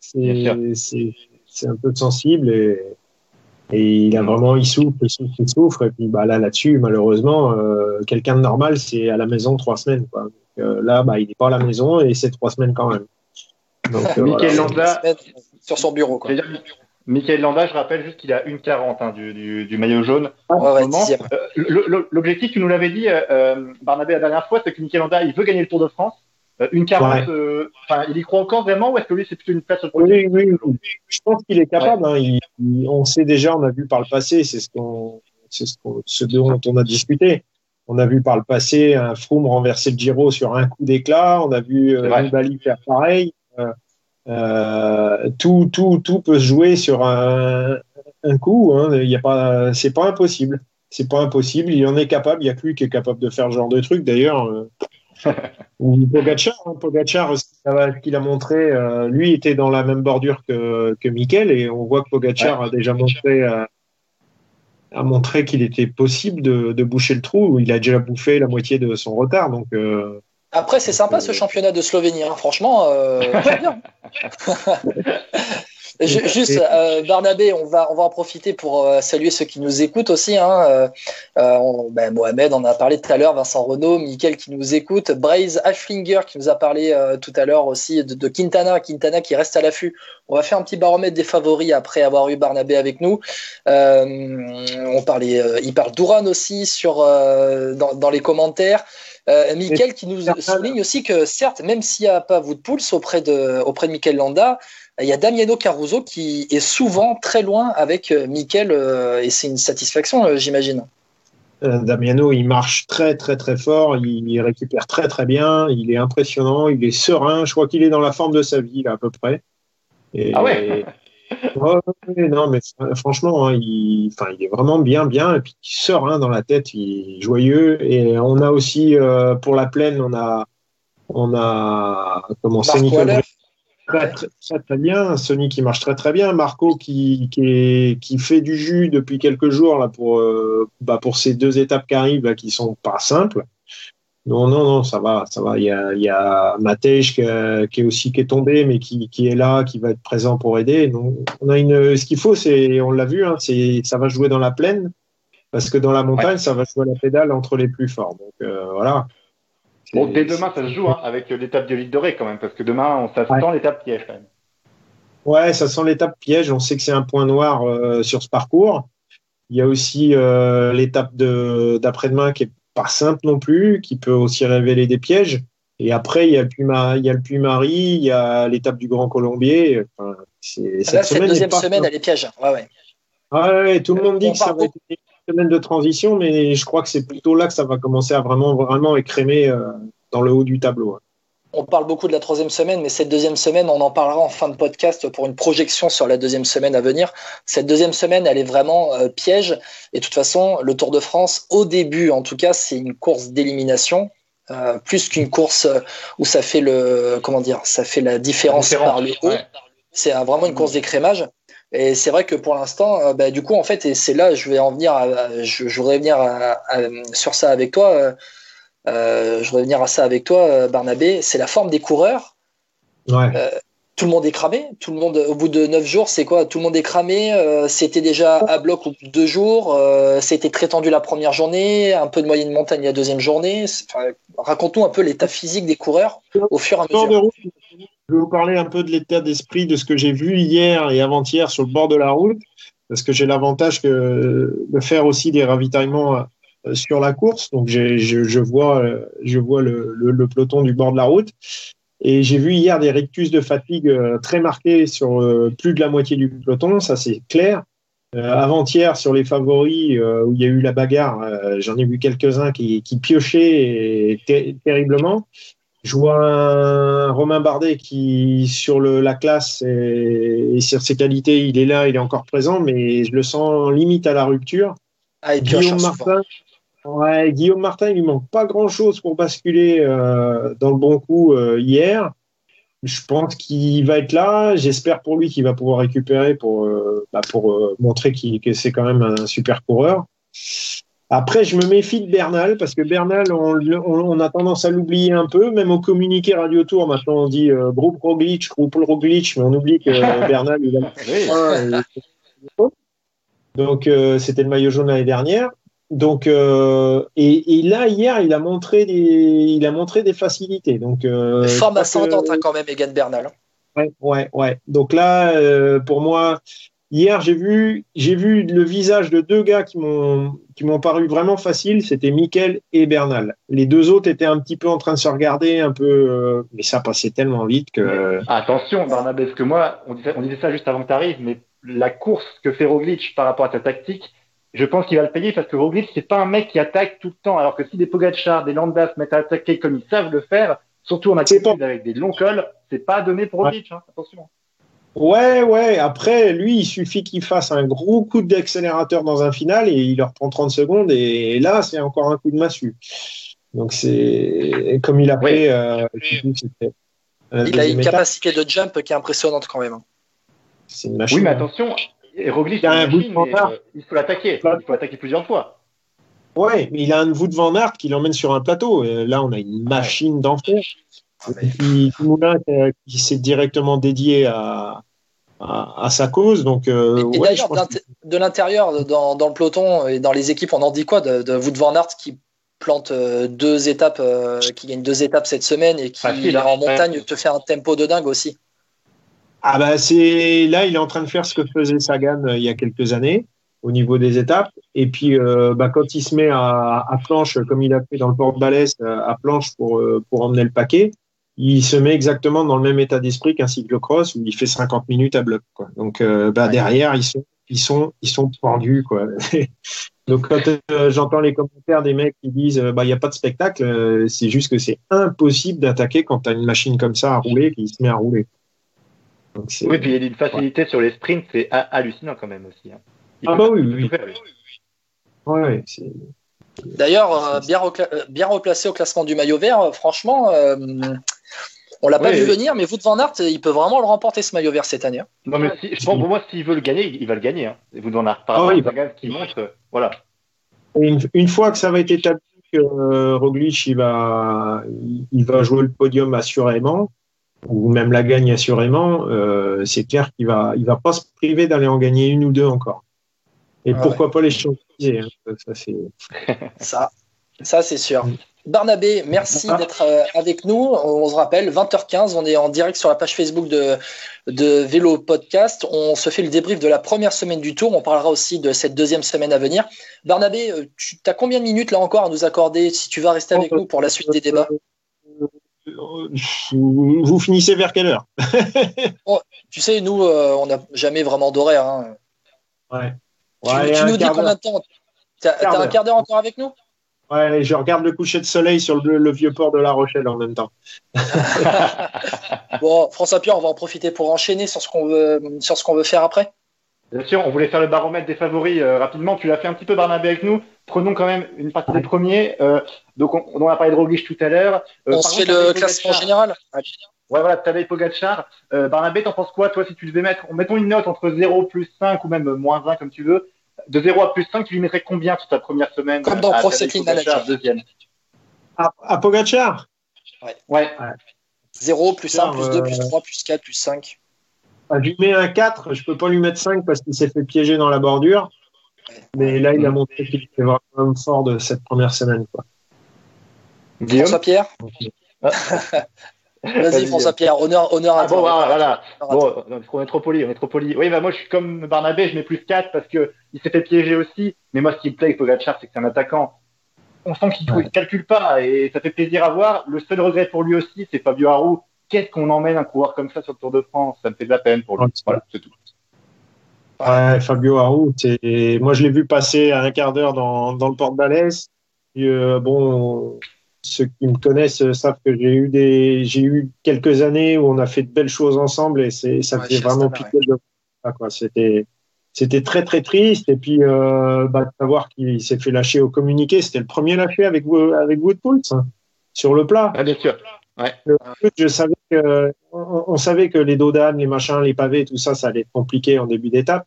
C'est, c'est, c'est un peu sensible et, et il a vraiment, il souffre, il souffre, il souffre. Et puis, bah, là, là-dessus, malheureusement, euh, quelqu'un de normal, c'est à la maison trois semaines, quoi. Donc, euh, là, bah, il n'est pas à la maison et c'est trois semaines quand même. Donc, Michael voilà. Landa, Sur son bureau, quoi. Michael Landa, je rappelle juste qu'il a une 40 hein, du, du, du maillot jaune. Ouais, en ouais, ce moment. dixième. Euh, L'objectif, tu nous l'avais dit, euh, euh, Barnabé, la dernière fois, c'est que Michael Landa, il veut gagner le Tour de France. Euh, une 40, Ouais. euh, enfin, il y croit encore vraiment, ou est-ce que lui, c'est plutôt une place sur le Oui, oui, oui. Je pense qu'il est capable. hein. Il- il- on sait déjà, on a vu par le passé, c'est ce, qu'on, c'est ce, qu'on- ce dont on a discuté. On a vu par le passé un Froome renverser le Giro sur un coup d'éclat. On a vu euh. Nibali faire pareil. Euh, euh, tout, tout, tout peut se jouer sur un, un coup. Hein. Il y a pas, c'est pas impossible. C'est pas impossible. Il en est capable. Il y a que lui qui est capable de faire ce genre de truc. D'ailleurs, euh, ou Pogacar, hein. Pogacar, ce qu'il a- montré, euh, lui était dans la même bordure que, que Mikel et on voit que Pogacar a déjà montré, euh, a montré qu'il était possible de, de boucher le trou. Il a déjà bouffé la moitié de son retard, donc euh, Après, c'est sympa ce championnat de Slovénie. hein. Franchement, euh, bien. Ju- Juste, euh, Barnabé, on va, on va en profiter pour euh, saluer ceux qui nous écoutent aussi. Hein. Euh, euh, on- ben, Mohamed, on en a parlé tout à l'heure, Vincent Renault, Mickaël qui nous écoute, Braze Ashlinger qui nous a parlé euh, tout à l'heure aussi de, de Quintana, Quintana qui reste à l'affût. On va faire un petit baromètre des favoris après avoir eu Barnabé avec nous. Euh, on parlait, euh, il parle d'Ouran aussi sur, euh, dans, dans les commentaires. Euh, Mickaël qui nous souligne aussi que certes, même s'il n'y a pas vous de pouls auprès de, auprès de Mikel Landa, il y a Damiano Caruso qui est souvent très loin avec euh, Mikel euh, et c'est une satisfaction, euh, j'imagine. Damiano, il marche très très très fort, il, il récupère très très bien, il est impressionnant, il est serein. Je crois qu'il est dans la forme de sa vie là, à peu près. Et- Ah ouais Ouais, non, mais fr- franchement, hein, il, il est vraiment bien, bien, et puis serein dans la tête, il est joyeux. Et on a aussi, euh, pour la plaine, on a, on a, Sonny Haller. très, très, très, bien. Sonny qui marche très, très bien. Marco qui, qui, est, qui fait du jus depuis quelques jours, là, pour, euh, bah, pour ces deux étapes qui arrivent, là, qui sont pas simples. Non, non, non, ça va, ça va. Il y a, il y a Matej qui, est aussi qui est tombé, mais qui, qui est là, qui va être présent pour aider. Donc, on a une, ce qu'il faut, c'est, on l'a vu, hein, c'est, ça va jouer dans la plaine, parce que dans la montagne, ça va jouer à la pédale entre les plus forts. Donc euh, voilà. Bon, dès demain, ça se joue hein, avec l'étape de l'île dorée quand même, parce que demain, on ça sent l'étape piège quand même. Ouais, ça sent l'étape piège. On sait que c'est un point noir euh, sur ce parcours. Il y a aussi euh, l'étape de- d'après-demain qui est pas simple non plus, qui peut aussi révéler des pièges. Et après, il y a le Puy-Marie, il y a l'étape du Grand Colombier. Enfin, Là, cette cette semaine deuxième pas semaine, elle est piège. Ouais, ouais. Ah ouais, tout le monde dit On que ça va être une semaine de transition, mais je crois que c'est plutôt là que ça va commencer à vraiment, vraiment écrémer euh, dans le haut du tableau. On parle beaucoup de la troisième semaine, mais cette deuxième semaine, on en parlera en fin de podcast pour une projection sur la deuxième semaine à venir. Cette deuxième semaine, elle est vraiment euh, piège. Et de toute façon, le Tour de France, au début, en tout cas, c'est une course d'élimination. euh, plus qu'une course euh, où ça fait le comment dire ça fait la différence, Différence, par le haut ouais. c'est vraiment une course d'écrémage et c'est vrai que pour l'instant bah, du coup en fait et c'est là je vais en venir à- je, je voudrais venir à- à- sur ça avec toi euh, euh, je voudrais venir à ça avec toi euh, Barnabé c'est la forme des coureurs Ouais. tout le monde est cramé. Tout le monde, au bout de neuf jours, c'est quoi? Tout le monde est cramé. euh, c'était déjà à bloc au bout de deux jours. euh, c'était très tendu la première journée, un peu de moyenne montagne la deuxième journée. Enfin, Raconte-nous un peu l'état physique des coureurs au fur et à mesure. route, je vais vous parler un peu de l'état d'esprit de ce que j'ai vu hier et avant-hier sur le bord de la route, parce que j'ai l'avantage de faire aussi des ravitaillements euh, sur la course. Donc je, je vois, euh, je vois le, le- le peloton du bord de la route. Et j'ai vu hier des rictus de fatigue euh, très marqués sur euh, plus de la moitié du peloton, ça c'est clair. Euh, Avant-hier, sur les favoris, euh, où il y a eu la bagarre, euh, j'en ai vu quelques-uns qui, qui piochaient et ter- terriblement. Je vois un Romain Bardet qui, sur le, la classe et, et sur ses qualités, il est là, il est encore présent, mais je le sens limite à la rupture. Ah, Guillaume hein. Martin, ouais, Guillaume Martin, il lui manque pas grand chose pour basculer euh, dans le bon coup euh, hier. Je pense qu'il va être là. J'espère pour lui qu'il va pouvoir récupérer pour, euh, bah, pour montrer qu'il- que c'est quand même un super coureur. Après, je me méfie de Bernal parce que Bernal, on, le- on- on a tendance à l'oublier un peu. Même au communiqué Radio Tour, maintenant, on dit groupe Roglic, groupe Roglic, mais on oublie que Bernal, il a Donc, c'était le maillot jaune l'année dernière. Donc, euh, et, et là, hier, il a montré des, il a montré des facilités. Donc, euh, Forme ascendante que- hein, quand même, Egan Bernal. Ouais, ouais, ouais. Donc là, euh, pour moi, hier, j'ai vu, j'ai vu le visage de deux gars qui m'ont, qui m'ont paru vraiment faciles. C'était Mickel et Bernal. Les deux autres étaient un petit peu en train de se regarder, un peu, euh, mais ça passait tellement vite que. Attention, Barnabé, parce que moi, on disait, on disait ça juste avant que tu arrives, mais la course que fait Roglic par rapport à sa tactique, je pense qu'il va le payer parce que Roglic, c'est pas un mec qui attaque tout le temps. Alors que si des Pogacar, des Landa se mettent à attaquer comme ils savent le faire, surtout en C'est altitude avec des longs cols, c'est pas donné pour Roglic. Hein. Attention. Ouais, ouais. Après, lui, il suffit qu'il fasse un gros coup d'accélérateur dans un final et il leur prend 30 secondes et là, c'est encore un coup de massue. Donc c'est comme il a Oui. fait. euh, la Il a une étape. capacité de jump qui est impressionnante quand même. C'est une machine. Oui, mais hein. attention, Il a un bout de standard. euh, il faut l'attaquer. Il faut l'attaquer plusieurs fois. Ouais, mais il a un Wout van Aert qui l'emmène sur un plateau. Et là, on a une machine d'enfer. Ah, mais- Et puis Moulin euh, qui s'est directement dédié à, à, à sa cause. Donc, euh, Et, et ouais, je d'ailleurs, de l'intérieur, dans, dans le peloton et dans les équipes, on en dit quoi de, de Wout van Aert qui plante euh, deux étapes, euh, qui gagne deux étapes cette semaine et qui Facile, hein. en montagne te fait un tempo de dingue aussi? Ah bah c'est là, il est en train de faire ce que faisait Sagan euh, il y a quelques années au niveau des étapes. Et puis euh, bah, quand il se met à, à planche, comme il a fait dans le port de Balès, euh, à planche pour euh, pour emmener le paquet, il se met exactement dans le même état d'esprit qu'un cyclocross où il fait 50 minutes à bloc. Quoi. Donc euh, bah, Ouais. derrière, ils sont ils sont ils sont pendus quoi. Donc quand j'entends les commentaires des mecs qui disent bah il y a pas de spectacle, euh, c'est juste que c'est impossible d'attaquer quand tu as une machine comme ça à rouler qui se met à rouler. Donc, Oui, puis il y a une facilité sur les sprints, c'est ha- hallucinant quand même aussi. hein. Ah bah oui, oui. faire, c'est- D'ailleurs, euh, bien, recla- euh, bien replacé au classement du maillot vert, euh, franchement, euh, on l'a pas Oui, vu oui. venir, mais Wout van Aert, il peut vraiment le remporter ce maillot vert cette année. hein. Non, mais si, je pense, pour moi, s'il veut le gagner, il va le gagner. Hein. Vous en avoir par Ah rapport oui, à Sagan, ce qu'il montre. Voilà. Une, une fois que ça va être établi que euh, Roglic il va, il va jouer le podium assurément, ou même la gagne assurément, euh, c'est clair qu'il va, il va pas se priver d'aller en gagner une ou deux encore. Et Ah pourquoi pas les champions hein, ça, c'est- Ça, ça c'est sûr. Barnabé, merci d'être euh, avec nous. On se rappelle, 20h15, on est en direct sur la page Facebook de, de Vélo Podcast. On se fait le débrief de la première semaine du tour. On parlera aussi de cette deuxième semaine à venir. Barnabé, euh, tu as combien de minutes là encore à nous accorder si tu vas rester avec nous pour la suite des débats? Vous vous finissez vers quelle heure Tu sais, nous, euh, on n'a jamais vraiment d'horaire. hein. Ouais. Tu, Ouais, tu un nous dis combien de temps T'as un quart d'heure encore avec nous Ouais, je regarde le coucher de soleil sur le, le vieux port de La Rochelle en même temps. Bon, François Pierre, on va en profiter pour enchaîner sur ce qu'on veut, sur ce qu'on veut faire après. Bien sûr, on voulait faire le baromètre des favoris euh, rapidement. Tu l'as fait un petit peu, Barnabé, avec nous. Prenons quand même une partie des premiers. Euh, donc, on, on a parlé de Roglic tout à l'heure. Euh, on se fait le classement général. Ouais, voilà, Tadej Pogacar. Euh, Barnabé, t'en penses quoi, toi, si tu devais mettre, mettons une note entre 0 plus 5 ou même moins 1, comme tu veux. De 0 à plus 5, tu lui mettrais combien sur ta première semaine Comme dans à Pro Tadej Cycling Pogacar, Manager. deuxième? À, à Pogacar? Ouais. 0, plus 1, Putain, plus 2, euh, plus 3, plus 4, plus 5. Ah, Je lui mets un 4, je peux pas lui mettre 5 parce qu'il s'est fait piéger dans la bordure. Mais là, il a montré qu'il était vraiment fort de cette première semaine. Quoi. Guillaume François Pierre Vas-y, Vas-y, François Pierre, honneur, honneur à Ah bon, toi. voilà, voilà. Honneur à toi. Bon, on est trop poli, on est trop poli. Oui, bah moi je suis comme Barnabé, je mets plus 4 parce que il s'est fait piéger aussi. Mais moi, ce qui me plaît avec Pogacar, c'est que c'est un attaquant. On sent qu'il ne calcule pas et ça fait plaisir à voir. Le seul regret pour lui aussi, c'est Fabio Harou. Qu'est-ce qu'on emmène un coureur comme ça sur le Tour de France? Ça me fait de la peine pour lui. Voilà, c'est tout. Ouais, Fabio Harou, c'est- moi je l'ai vu passer à un quart d'heure dans, dans le porte d'Alès. Euh, bon, ceux qui me connaissent savent que j'ai eu des, j'ai eu quelques années où on a fait de belles choses ensemble et c'est, ça Ouais, faisait vraiment pitié de ah, quoi. C'était, c'était très très triste. Et puis, euh, bah, de savoir qu'il s'est fait lâcher au communiqué, c'était le premier lâché avec vous, avec Woodpulse hein, sur le plat. Ah, bien sûr. Truc, je savais que, on, on savait que les dodanes, les machins, les pavés, tout ça, ça allait être compliqué en début d'étape.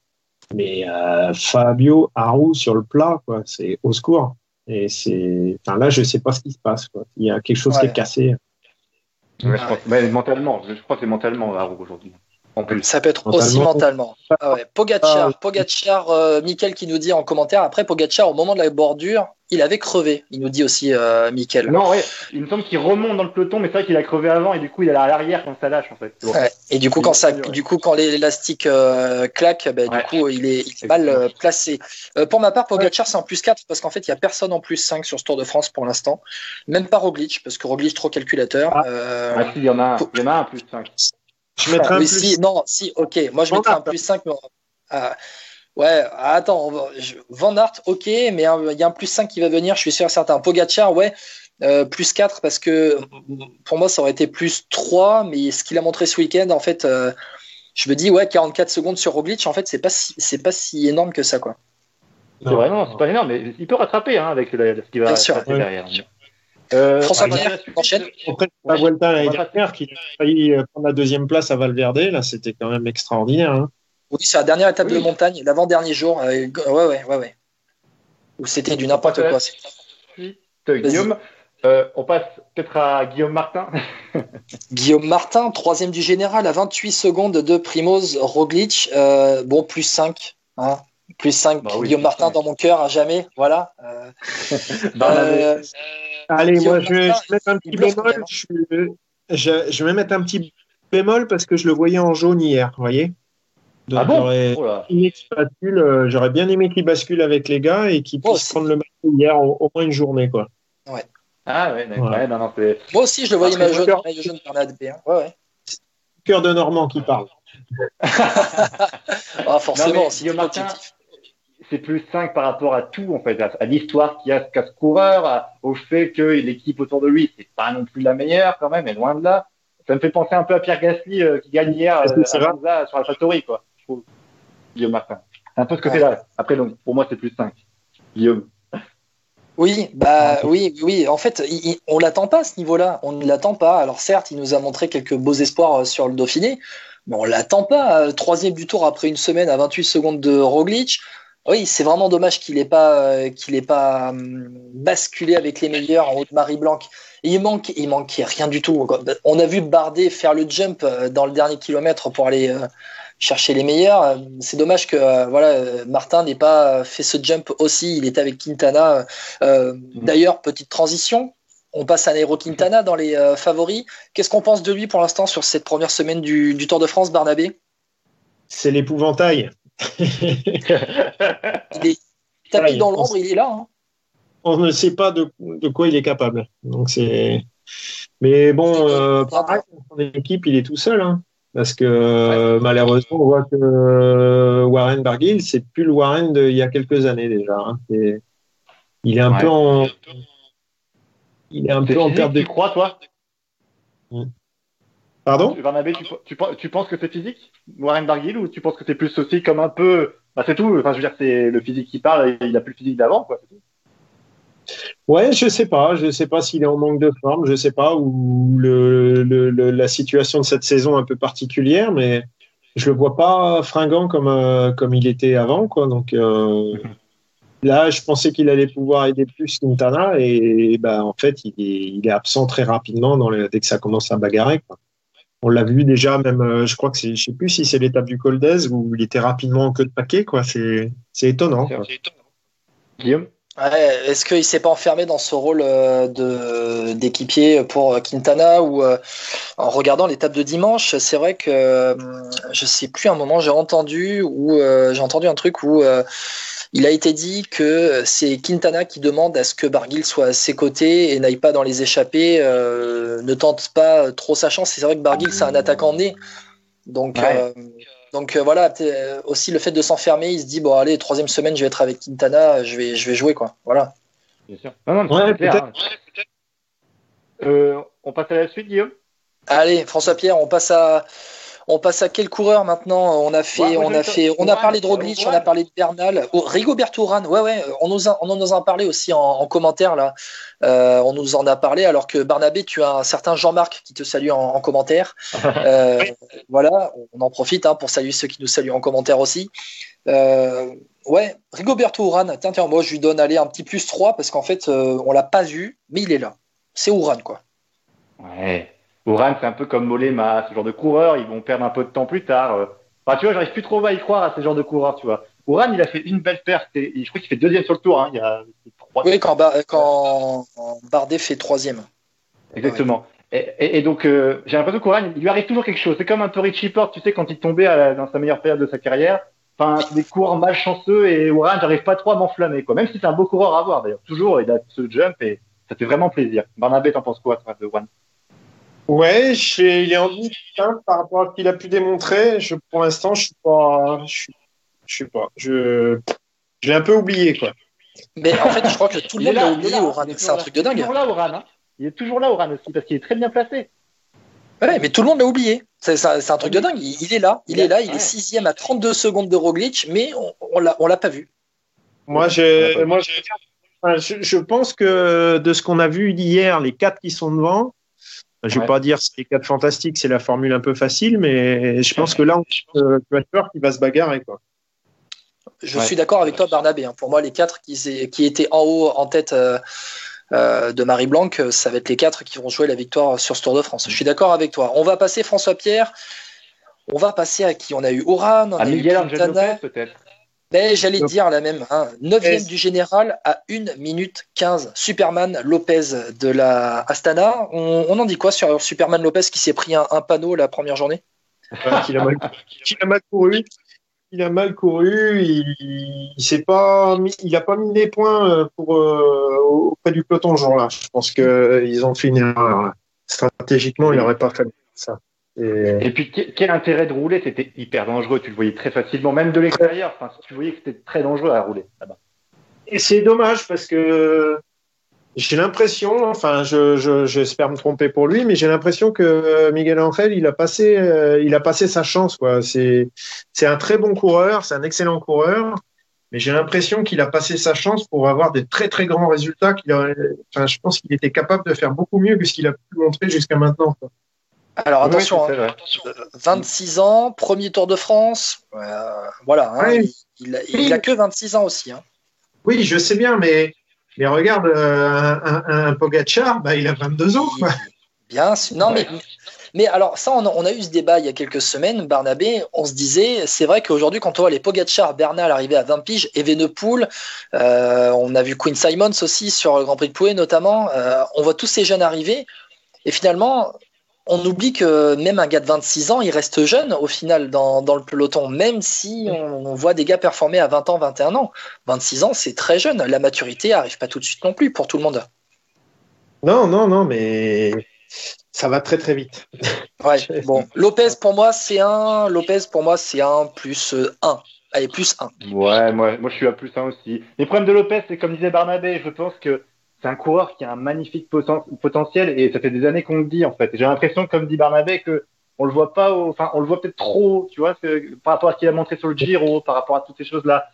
Mais euh, Fabio Harou sur le plat, quoi, c'est au secours. Et c'est, enfin là, je sais pas ce qui se passe. Quoi. Il y a quelque chose qui Ouais. est cassé. Ouais, je pense- mais mentalement, je crois que c'est mentalement Harou aujourd'hui. En plus. Ça peut être aussi mentalement. Ah ouais. Pogacar, Pogacar, euh, Mickaël qui nous dit en commentaire, après Pogacar, au moment de la bordure, il avait crevé. Il nous dit aussi euh, Mickaël. Non, ouais, il me semble qu'il remonte dans le peloton, mais c'est vrai qu'il a crevé avant et du coup il est à l'arrière quand ça lâche en fait. Bon. Ouais. Et du coup, quand ça, du coup, quand l'élastique euh, claque, ben, Ouais. du coup, il est, il est mal euh, placé. Euh, pour ma part, Pogacar, c'est en plus 4 parce qu'en fait, il n'y a personne en plus 5 sur ce Tour de France pour l'instant. Même pas Roglic, parce que Roglic, trop calculateur. Ah. Euh, Ah si, il y en a un, il y en a un plus 5. Je mettrais un oui, plus. si, non, si, ok. Moi, je Van mettrais un plus 5. Mais, ah, ouais, attends, on va- je- Van Aert, ok, mais il y a un plus 5 qui va venir, je suis sûr et certain. Pogacar, ouais, euh, plus 4 parce que pour moi, ça aurait été plus 3, mais ce qu'il a montré ce week-end, en fait, euh, je me dis, ouais, 44 secondes sur Roglic, en fait, c'est pas si, c'est pas si énorme que ça, quoi. C'est vrai, non, c'est pas énorme, mais il peut rattraper hein, avec le- ce qui va Bien sûr. derrière. Euh, François Pierre, enchaîne. Après, la Vuelta l'année dernière, qui a failli euh, prendre la deuxième place à Valverde, là, c'était quand même extraordinaire. Hein. Oui, c'est la dernière étape de Oui. montagne, l'avant-dernier jour. euh, ouais, ouais, ouais, ouais. Où c'était du n'importe quoi. Guillaume, euh, on passe peut-être à Guillaume Martin. Guillaume Martin, troisième du général à 28 secondes de Primoz Roglic. Euh, bon, plus 5. Hein. Plus 5. Bah oui, Guillaume Martin dans mon cœur à jamais. Voilà. Euh, Barnabé. euh, Allez, moi, je vais, mettre un petit bémol. hein. Je, je, je vais mettre un petit bémol parce que je le voyais en jaune hier, vous voyez Donc, ah bon j'aurais Oh euh, j'aurais bien aimé qu'il bascule avec les gars et qu'il puisse prendre le match hier au, au moins une journée, quoi. Ah ouais, d'accord. Ouais. Ouais, non, non, c'est. moi aussi, je le voyais maillot jaune, jaune Bernard B, hein. Ouais, ouais. Cœur de Normand qui parle. Ah, forcément, Non, mais c'est Guillaume Martin, objectif. C'est plus 5 par rapport à tout, en fait, à, à l'histoire qu'il y a qu'a ce coureur, à- au fait que l'équipe autour de lui, c'est pas non plus la meilleure quand même, et loin de là. Ça me fait penser un peu à Pierre Gasly euh, qui gagne hier que euh, c'est à vrai Monza sur la Factory, quoi. Je trouve. Guillaume Martin. C'est un peu ce côté-là. Après, donc, pour moi, c'est plus 5. Guillaume. Oui, bah oui, oui. En fait, il- il- on l'attend pas à ce niveau-là. On ne l'attend pas. Alors certes, il nous a montré quelques beaux espoirs euh, sur le Dauphiné, mais on l'attend pas. Troisième du tour après une semaine à 28 secondes de Roglic. Oui, c'est vraiment dommage qu'il n'ait pas euh, qu'il ait pas hum, basculé avec les meilleurs en haut de Marie Blanc. Et il manque, il manquait rien du tout. On a vu Bardet faire le jump euh, dans le dernier kilomètre pour aller euh, chercher les meilleurs. C'est dommage que voilà Martin n'ait pas fait ce jump aussi. Il était avec Quintana. Euh, D'ailleurs, petite transition. On passe à Nairo Quintana dans les favoris. Qu'est-ce qu'on pense de lui pour l'instant sur cette première semaine du, du Tour de France, Barnabé? C'est l'épouvantail. Il est tapis Ouais, dans on l'ombre, il est là. hein. On ne sait pas de, de quoi il est capable. Donc c'est. Mais bon, euh, pareil, son équipe, il est tout seul. hein. parce que malheureusement, on voit que euh, Warren Barguil, c'est plus le Warren d'il y a quelques années déjà. hein. Il est un Ouais. peu en. Il est un peu en perte de. tu crois, toi? Pardon Barnabé, tu, tu, tu penses que c'est physique, Warren Barguil, ou tu penses que c'est plus aussi comme un peu. Bah, c'est tout. Enfin, je veux dire, c'est le physique qui parle et il a plus le physique d'avant, quoi. c'est tout. Ouais, je sais pas. Je sais pas s'il est en manque de forme. Je sais pas ou le, le- le- la situation de cette saison un peu particulière, mais je le vois pas fringant comme euh, comme il était avant, quoi. Donc euh, là, je pensais qu'il allait pouvoir aider plus Quintana et, ben en fait, il est, il est absent très rapidement dans dès que ça commence à bagarrer. Quoi. On l'a vu déjà, même. euh, je crois que c'est, je sais plus si c'est l'étape du Col d'Aise où il était rapidement en queue de paquet, quoi. C'est c'est étonnant. Guillaume? Ouais, Est-ce qu'il s'est pas enfermé dans ce rôle euh, de d'équipier pour euh, Quintana ou en regardant l'étape de dimanche, c'est vrai que je sais plus un moment j'ai entendu ou j'ai entendu un truc où euh, il a été dit que c'est Quintana qui demande à ce que Barguil soit à ses côtés et n'aille pas dans les échappées, euh, ne tente pas trop sa chance. C'est vrai que Barguil c'est un attaquant né, donc Ouais. euh, donc euh, voilà, euh, aussi le fait de s'enfermer, il se dit bon allez troisième semaine je vais être avec Quintana, je vais je vais jouer quoi. Voilà. Bien sûr. Non, non, Ouais, c'est clair, peut-être. hein. Euh, on passe à la suite, Guillaume? Allez, François Pierre, on passe à on passe à quel coureur maintenant On a fait, Ouais, on a fait, on a parlé de Roglic, on a parlé de Bernal, oh, Rigoberto Urán. Ouais, ouais, on nous a, on nous en a parlé aussi en, en commentaire là. Euh, on nous en a parlé alors que Barnabé, tu as un certain Jean-Marc qui te salue en, en commentaire. Euh, voilà, on en profite hein, pour saluer ceux qui nous saluent en commentaire aussi. Euh, ouais, Rigoberto Urán. Tiens, tiens, moi je lui donne aller un petit plus 3 parce qu'en fait, euh, on l'a pas vu, mais il est là. C'est Urán quoi. Ouais. Oran, c'est un peu comme Mollema, ce genre de coureur, ils vont perdre un peu de temps plus tard. euh. Enfin, tu vois, j'arrive plus trop à y croire à ce genre de coureurs, tu vois. Oran, il a fait une belle perte, et je crois qu'il fait deuxième sur le tour, hein. il y a trois. Oui, quand, Ba- quand Bardet fait troisième. Exactement. Et, et- et donc, euh, j'ai l'impression qu'Oran, il lui arrive toujours quelque chose. C'est comme un peu Richie Porte, tu sais, quand il tombait à la- dans sa meilleure période de sa carrière. Enfin, c'est des coureurs malchanceux et Oran, j'arrive pas trop à m'enflammer, quoi. Même si c'est un beau coureur à voir, d'ailleurs. Toujours, il a ce jump et ça fait vraiment plaisir. Barnabé, t'en penses quoi, toi, de Oran Ouais, je il est en doute hein, par rapport à ce qu'il a pu démontrer. Je, pour l'instant, je suis pas, je, suis- je pas, je, je l'ai un peu oublié quoi. Mais en fait, je crois que tout le monde l'a oublié, Oran. C'est un truc de là. Il est dingue. toujours là, Oran. hein. Il est toujours là, Oran aussi, parce qu'il est très bien placé. Ouais, mais tout le monde l'a oublié. C'est un, truc de dingue. Il, il est là, il est là, il ouais. est sixième à 32 secondes de Roglic, mais on, on l'a, on l'a pas vu. Moi, je, je, je pense que de ce qu'on a vu hier, les quatre qui sont devant, je vais Ouais. pas dire c'est les quatre fantastiques, c'est la formule un peu facile, mais je pense que là, on euh, tu as peur qu'il va se bagarrer quoi. Je Ouais. suis d'accord avec toi, Barnabé. hein. Pour moi, les quatre qui, s'est- qui étaient en haut, en tête euh, euh, de Marie Blanc, euh, ça va être les quatre qui vont jouer la victoire sur ce Tour de France. Je suis d'accord avec toi. On va passer François Pierre. On va passer à qui? On a eu Oran, on À a eu Miguel Angel Quintana. Lopez, peut-être. Ben, j'allais dire la même. Hein. 9 Et- du général à 1 minute 15. Superman Lopez de la Astana. On, on en dit quoi sur Superman Lopez qui s'est pris un, un panneau la première journée? Qu'il a mal, qu'il a mal couru. Il a mal couru. Il, s'est pas mis, il a pas mis les points euh, pour euh, auprès du peloton ce jour-là. Je pense que euh, ont fait une erreur. là. Stratégiquement, il n'aurait pas fallu ça. Et- Et puis, que- quel intérêt de rouler? C'était hyper dangereux. Tu le voyais très facilement, même de l'extérieur. Enfin, tu voyais que c'était très dangereux à rouler là-bas. Et c'est dommage parce que j'ai l'impression, enfin, je, je- j'espère me tromper pour lui, mais j'ai l'impression que Miguel Angel, il a passé, euh, il a passé sa chance. C'est, c'est un très bon coureur, c'est un excellent coureur, mais j'ai l'impression qu'il a passé sa chance pour avoir des très très grands résultats. Qu'il a, enfin, je pense qu'il était capable de faire beaucoup mieux que ce qu'il a pu montrer jusqu'à maintenant. quoi. Alors attention, c'est hein, vrai. 26 ans, premier Tour de France. Euh, voilà, hein, il, il a, il a que 26 ans aussi. hein. Oui, je sais bien, mais, mais regarde, euh, un, un, Pogacar, bah, il a 22 ans, quoi. Bien sûr. Non, mais Mais alors, ça, on a, on a eu ce débat il y a quelques semaines, Barnabé. On se disait, c'est vrai qu'aujourd'hui, quand on voit les Pogacar, Bernal arriver à 20 piges, Evenepoel, euh, on a vu Queen Simons aussi sur le Grand Prix de Pouet notamment, euh, on voit tous ces jeunes arriver. Et finalement, on oublie que même un gars de 26 ans, il reste jeune au final dans, dans le peloton, même si on, on voit des gars performer à 20 ans, 21 ans. 26 ans, c'est très jeune. La maturité arrive pas tout de suite non plus pour tout le monde. Non, non, non, mais ça va très très vite. Ouais, bon. Lopez, pour moi, c'est un. Lopez, pour moi, c'est un plus 1. Allez, plus 1. Ouais, moi, moi je suis à plus 1 aussi. Les problèmes de Lopez, c'est comme disait Barnabé, je pense que c'est un coureur qui a un magnifique poten- potentiel et ça fait des années qu'on le dit en fait. J'ai l'impression, comme dit Barnabé, que on le voit pas, au- enfin on le voit peut-être trop, tu vois, que- par rapport à ce qu'il a montré sur le Giro, par rapport à toutes ces choses-là.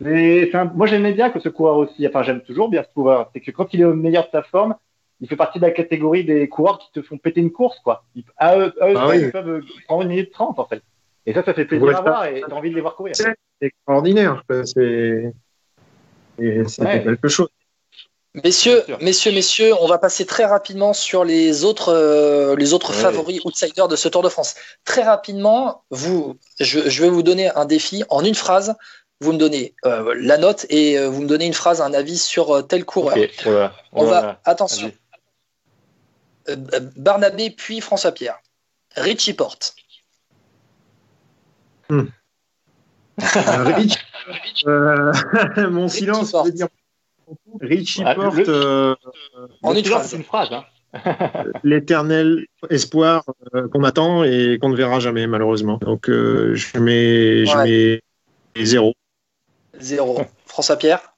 Mais un- moi j'aimais bien que ce coureur aussi, enfin j'aime toujours bien ce coureur, c'est que quand il est au meilleur de sa forme, il fait partie de la catégorie des coureurs qui te font péter une course, quoi. Ils, à eux, à eux Ah oui. ils peuvent prendre une minute trente en fait. Et ça, ça fait plaisir à voir et t'as envie de les voir courir. C'est extraordinaire. C'est Ouais. quelque chose. Messieurs, messieurs, messieurs, on va passer très rapidement sur les autres, euh, les autres Ouais. favoris outsiders de ce Tour de France. Très rapidement, vous, je, je vais vous donner un défi en une phrase. Vous me donnez euh, la note et euh, vous me donnez une phrase, un avis sur euh, tel coureur. Ok, voilà. On Voilà. va, attention, Barnabé puis François Pierre. Richie Porte. Euh, Rich, euh, mon silence Porte. veut dire Richie Ah, Porte, le- euh, En une phrase. C'est une phrase, hein. l'éternel espoir euh, qu'on attend et qu'on ne verra jamais malheureusement. Donc euh, je mets, je Ouais. mets zéro. Zéro. François Pierre.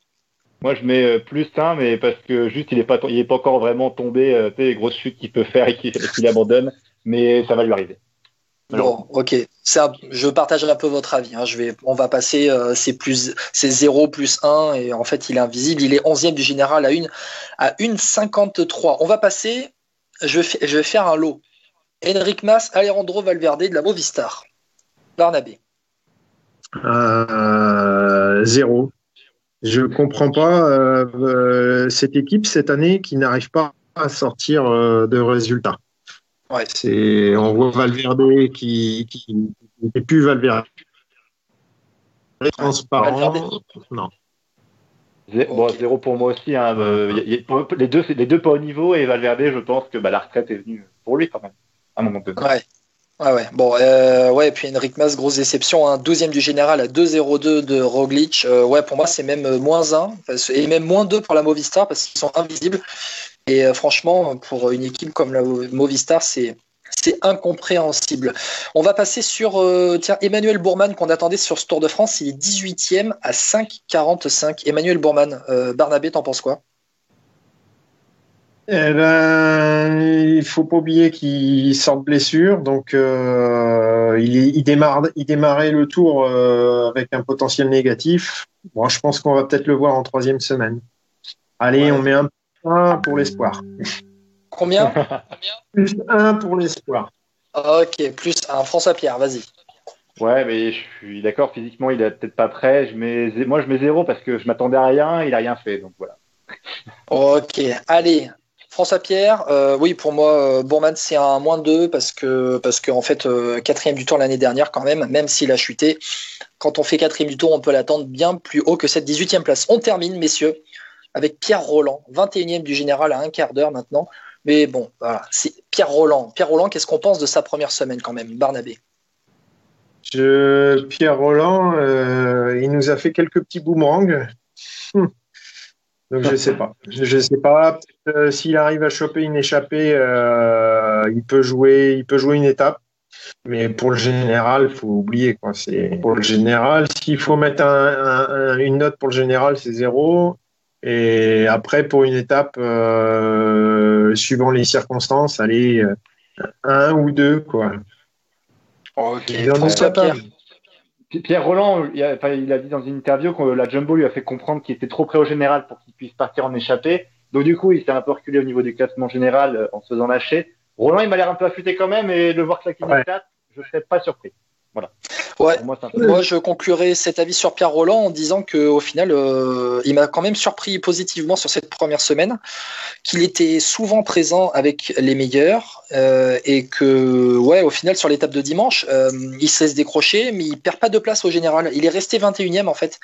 Moi, je mets plus 1, mais parce que juste, il est pas, il est pas encore vraiment tombé, euh, tu sais, les grosses chutes qu'il peut faire et qu'il qu'il abandonne, mais ça va lui arriver. Bon, ok. Je partagerai un peu votre avis. hein. On va passer, euh, c'est plus, c'est 0 plus 1 et en fait, il est invisible. Il est 11e du général à une, à une 53. On va passer, je vais, faire un lot. Enric Mas, Alejandro Valverde de la Movistar. Barnabé. Euh, zéro. Je comprends pas euh, cette équipe cette année qui n'arrive pas à sortir de résultats. Ouais. C'est, on voit Valverde qui, qui n'est plus Valverde. Transparent. Valverde. Non. Zé- Bon, zéro pour moi aussi. Hein, euh, y a- y a- les, deux, les deux pas au niveau et Valverde, je pense que bah, la retraite est venue pour lui quand même, à un moment donné. Ouais. Ouais, ouais. Bon, euh, ouais, et puis Enric Mas, grosse déception, hein, 12e du général à 2-0-2 de Roglic. Euh, ouais, pour moi, c'est même euh, moins 1, parce- et même moins 2 pour la Movistar, parce qu'ils sont invisibles. Et euh, franchement, pour une équipe comme la Movistar, c'est. C'est incompréhensible. On va passer sur euh, tiens, Emmanuel Bourman qu'on attendait sur ce Tour de France. Il est 18e à 5,45. Emmanuel Bourman, euh, Barnabé, t'en penses quoi? Eh ben, il faut pas oublier qu'il sort de blessure, donc euh, il, démarre, il démarrait le tour avec un potentiel négatif. Bon, je pense qu'on va peut-être le voir en troisième semaine. Allez, Ouais. on met un point pour l'espoir. Combien Plus un pour l'espoir. Ok, plus un. François Pierre, vas-y. Ouais, mais je suis d'accord, physiquement, il est peut-être pas prêt. Je mets, moi, je mets zéro parce que je m'attendais à rien, il a rien fait. Donc voilà. Ok, allez. François Pierre, euh, oui, pour moi, euh, Bourman, c'est un moins 2 parce que, parce qu'en fait, euh, quatrième du tour l'année dernière, quand même, même s'il a chuté, quand on fait quatrième du tour, on peut l'attendre bien plus haut que cette 18e place. On termine, messieurs, avec Pierre Roland, 21e du général à un quart d'heure maintenant. Mais bon, voilà, c'est Pierre Roland. Pierre Roland, qu'est-ce qu'on pense de sa première semaine quand même, Barnabé? Pierre Roland, euh, il nous a fait quelques petits boomerangs. Hum. Donc je sais pas. Je, je sais pas. Euh, S'il arrive à choper une échappée, euh, il peut jouer, il peut jouer une étape. Mais pour le général, faut oublier quoi. Pour le général. S'il faut mettre un- un- un- une note pour le général, c'est zéro. Et après pour une étape, euh, suivant les circonstances, allez euh, un ou deux quoi. Ok, Il en Pierre. Pierre Roland, il a, enfin, il a dit dans une interview que la Jumbo lui a fait comprendre qu'il était trop près au général pour qu'il puisse partir en échappée. Donc du coup, il s'est un peu reculé au niveau du classement général euh, en se faisant lâcher. Roland, il m'a l'air un peu affûté quand même et de le voir claquer une Ouais. étape, je serais pas surpris. Voilà. Ouais. Moi, je conclurai cet avis sur Pierre Roland en disant que au final, euh, il m'a quand même surpris positivement sur cette première semaine, qu'il était souvent présent avec les meilleurs euh, et que, ouais, au final, sur l'étape de dimanche, euh, il se laisse décrocher, mais il perd pas de place au général. Il est resté 21e en fait.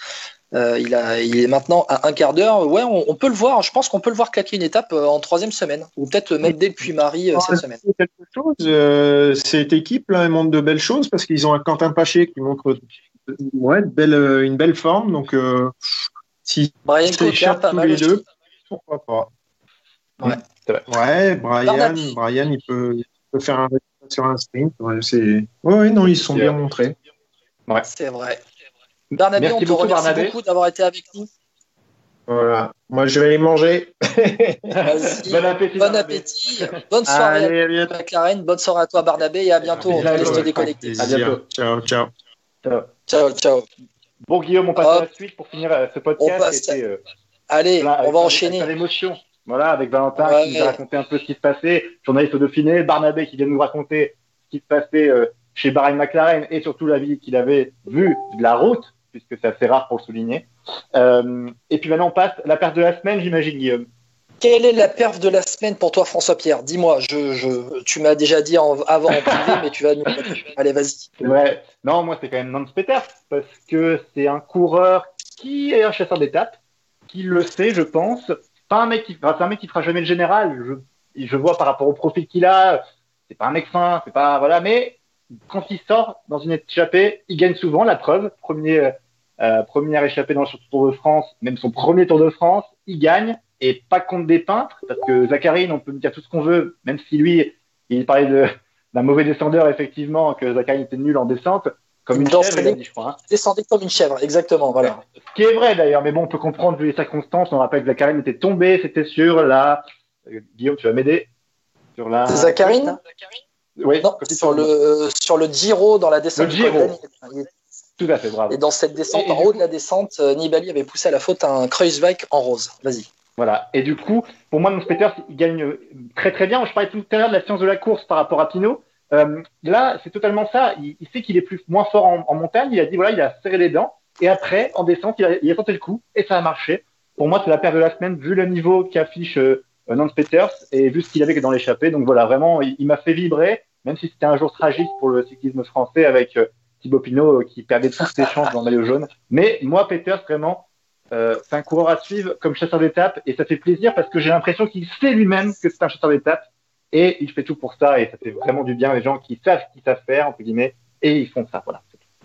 Euh, il, a, il est maintenant à un quart d'heure. Ouais, on, on peut le voir. Je pense qu'on peut le voir claquer une étape euh, en troisième semaine, ou peut-être même dès le Puy-Marie euh, cette semaine. quelque chose. euh, cette équipe là, elle montre de belles choses parce qu'ils ont un Quentin Paché qui montre ouais, de une belle forme. Donc, euh, si Brian pas tous mal les deux, pourquoi pas. Ouais. Ouais, Brian. Brian, il peut, il peut faire un résultat sur un sprint. Ouais, ouais, ouais, non, ils se sont bien montrés. C'est vrai. Barnabé, Merci on te beaucoup, remercie Barnabé. beaucoup d'avoir été avec nous. Voilà. Moi, je vais les manger. Bon appétit. Bon appétit. Bonne soirée Allez, à à bientôt. McLaren. Bonne soirée à toi, Barnabé, et à bientôt. On te laisse te déconnecter. À bientôt. Ciao, ciao. Ciao, ciao. Bon, Guillaume, on passe Hop. à la suite pour finir euh, ce On podcast passe qui était euh, Allez, plein- on va enchaîner. plein d'émotions. Voilà, avec Valentin Ouais. qui nous a raconté un peu ce qui se passait, journaliste au Dauphiné, Barnabé qui vient nous raconter ce qui se passait euh, chez Bahrain McLaren et surtout la vie qu'il avait vue de la route, puisque c'est assez rare pour le souligner. Euh, et puis maintenant, on passe à la perte de la semaine, j'imagine, Guillaume. Quelle est la perf de la semaine pour toi, François-Pierre? Dis-moi, je, je, tu m'as déjà dit en- avant en privé, mais tu vas nous. Allez, vas-y. Vrai. Non, moi, c'est quand même Nance Peters, parce que c'est un coureur qui est un chasseur d'étapes, qui le sait, je pense. Pas un mec qui, enfin, c'est un mec qui fera jamais le général. Je, je vois par rapport au profil qu'il a, c'est pas un mec fin, c'est pas, voilà, mais quand il sort dans une échappée, il gagne souvent, la preuve. Premier, euh, première échappée dans le Tour de France, même son premier Tour de France, il gagne, et pas contre des peintres, parce que Zacharine, on peut me dire tout ce qu'on veut, même si lui, il parlait de, d'un mauvais descendeur, effectivement, que Zacharine était nul en descente, comme une chèvre, il a dit, je crois. hein. Descendez comme une chèvre, exactement. Voilà. Ce qui est vrai d'ailleurs, mais bon, on peut comprendre vu les circonstances. On rappelle que Zacharine était tombé, c'était sur la. euh, Guillaume, tu vas m'aider? Sur la. Zacharine Oui, Non, sur le, sur le Giro, dans la descente. Le Giro. Tout à fait, bravo. Et dans cette descente, Et- et en haut coup- de la descente, euh, Nibali avait poussé à la faute un Kreuzweig en rose. Vas-y. Voilà. Et du coup, pour moi, Nance Peters, il gagne euh, très très bien. Je parlais tout à l'heure de la science de la course par rapport à Pinot. Euh, là, c'est totalement ça. Il, il sait qu'il est plus moins fort en, en montagne. Il a dit voilà, il a serré les dents. Et après, en descente, il a, il a tenté le coup et ça a marché. Pour moi, c'est la perte de la semaine vu le niveau qu'affiche euh, Nance Peters et vu ce qu'il avait dans l'échappée. Donc voilà, vraiment, il, il m'a fait vibrer, même si c'était un jour tragique pour le cyclisme français avec euh, Thibaut Pinot euh, qui perdait toutes ses chances dans le maillot jaune. Mais moi, Peters, vraiment, euh, c'est un coureur à suivre comme chasseur d'étape et ça fait plaisir parce que j'ai l'impression qu'il sait lui-même que c'est un chasseur d'étape et il fait tout pour ça et ça fait vraiment du bien les gens qui savent ce qu'ils savent faire entre guillemets et ils font ça voilà.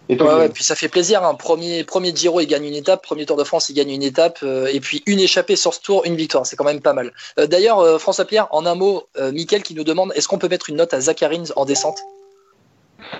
Et toi, Ouais, ouais, Guillaume puis ça fait plaisir. Hein. Premier, premier Giro, il gagne une étape. Premier Tour de France, il gagne une étape. euh, et puis une échappée sur ce tour, une victoire. C'est quand même pas mal. Euh, D'ailleurs, François Pierre, en un mot, Mickaël qui nous demande est-ce qu'on peut mettre une note à Zacharine en descente?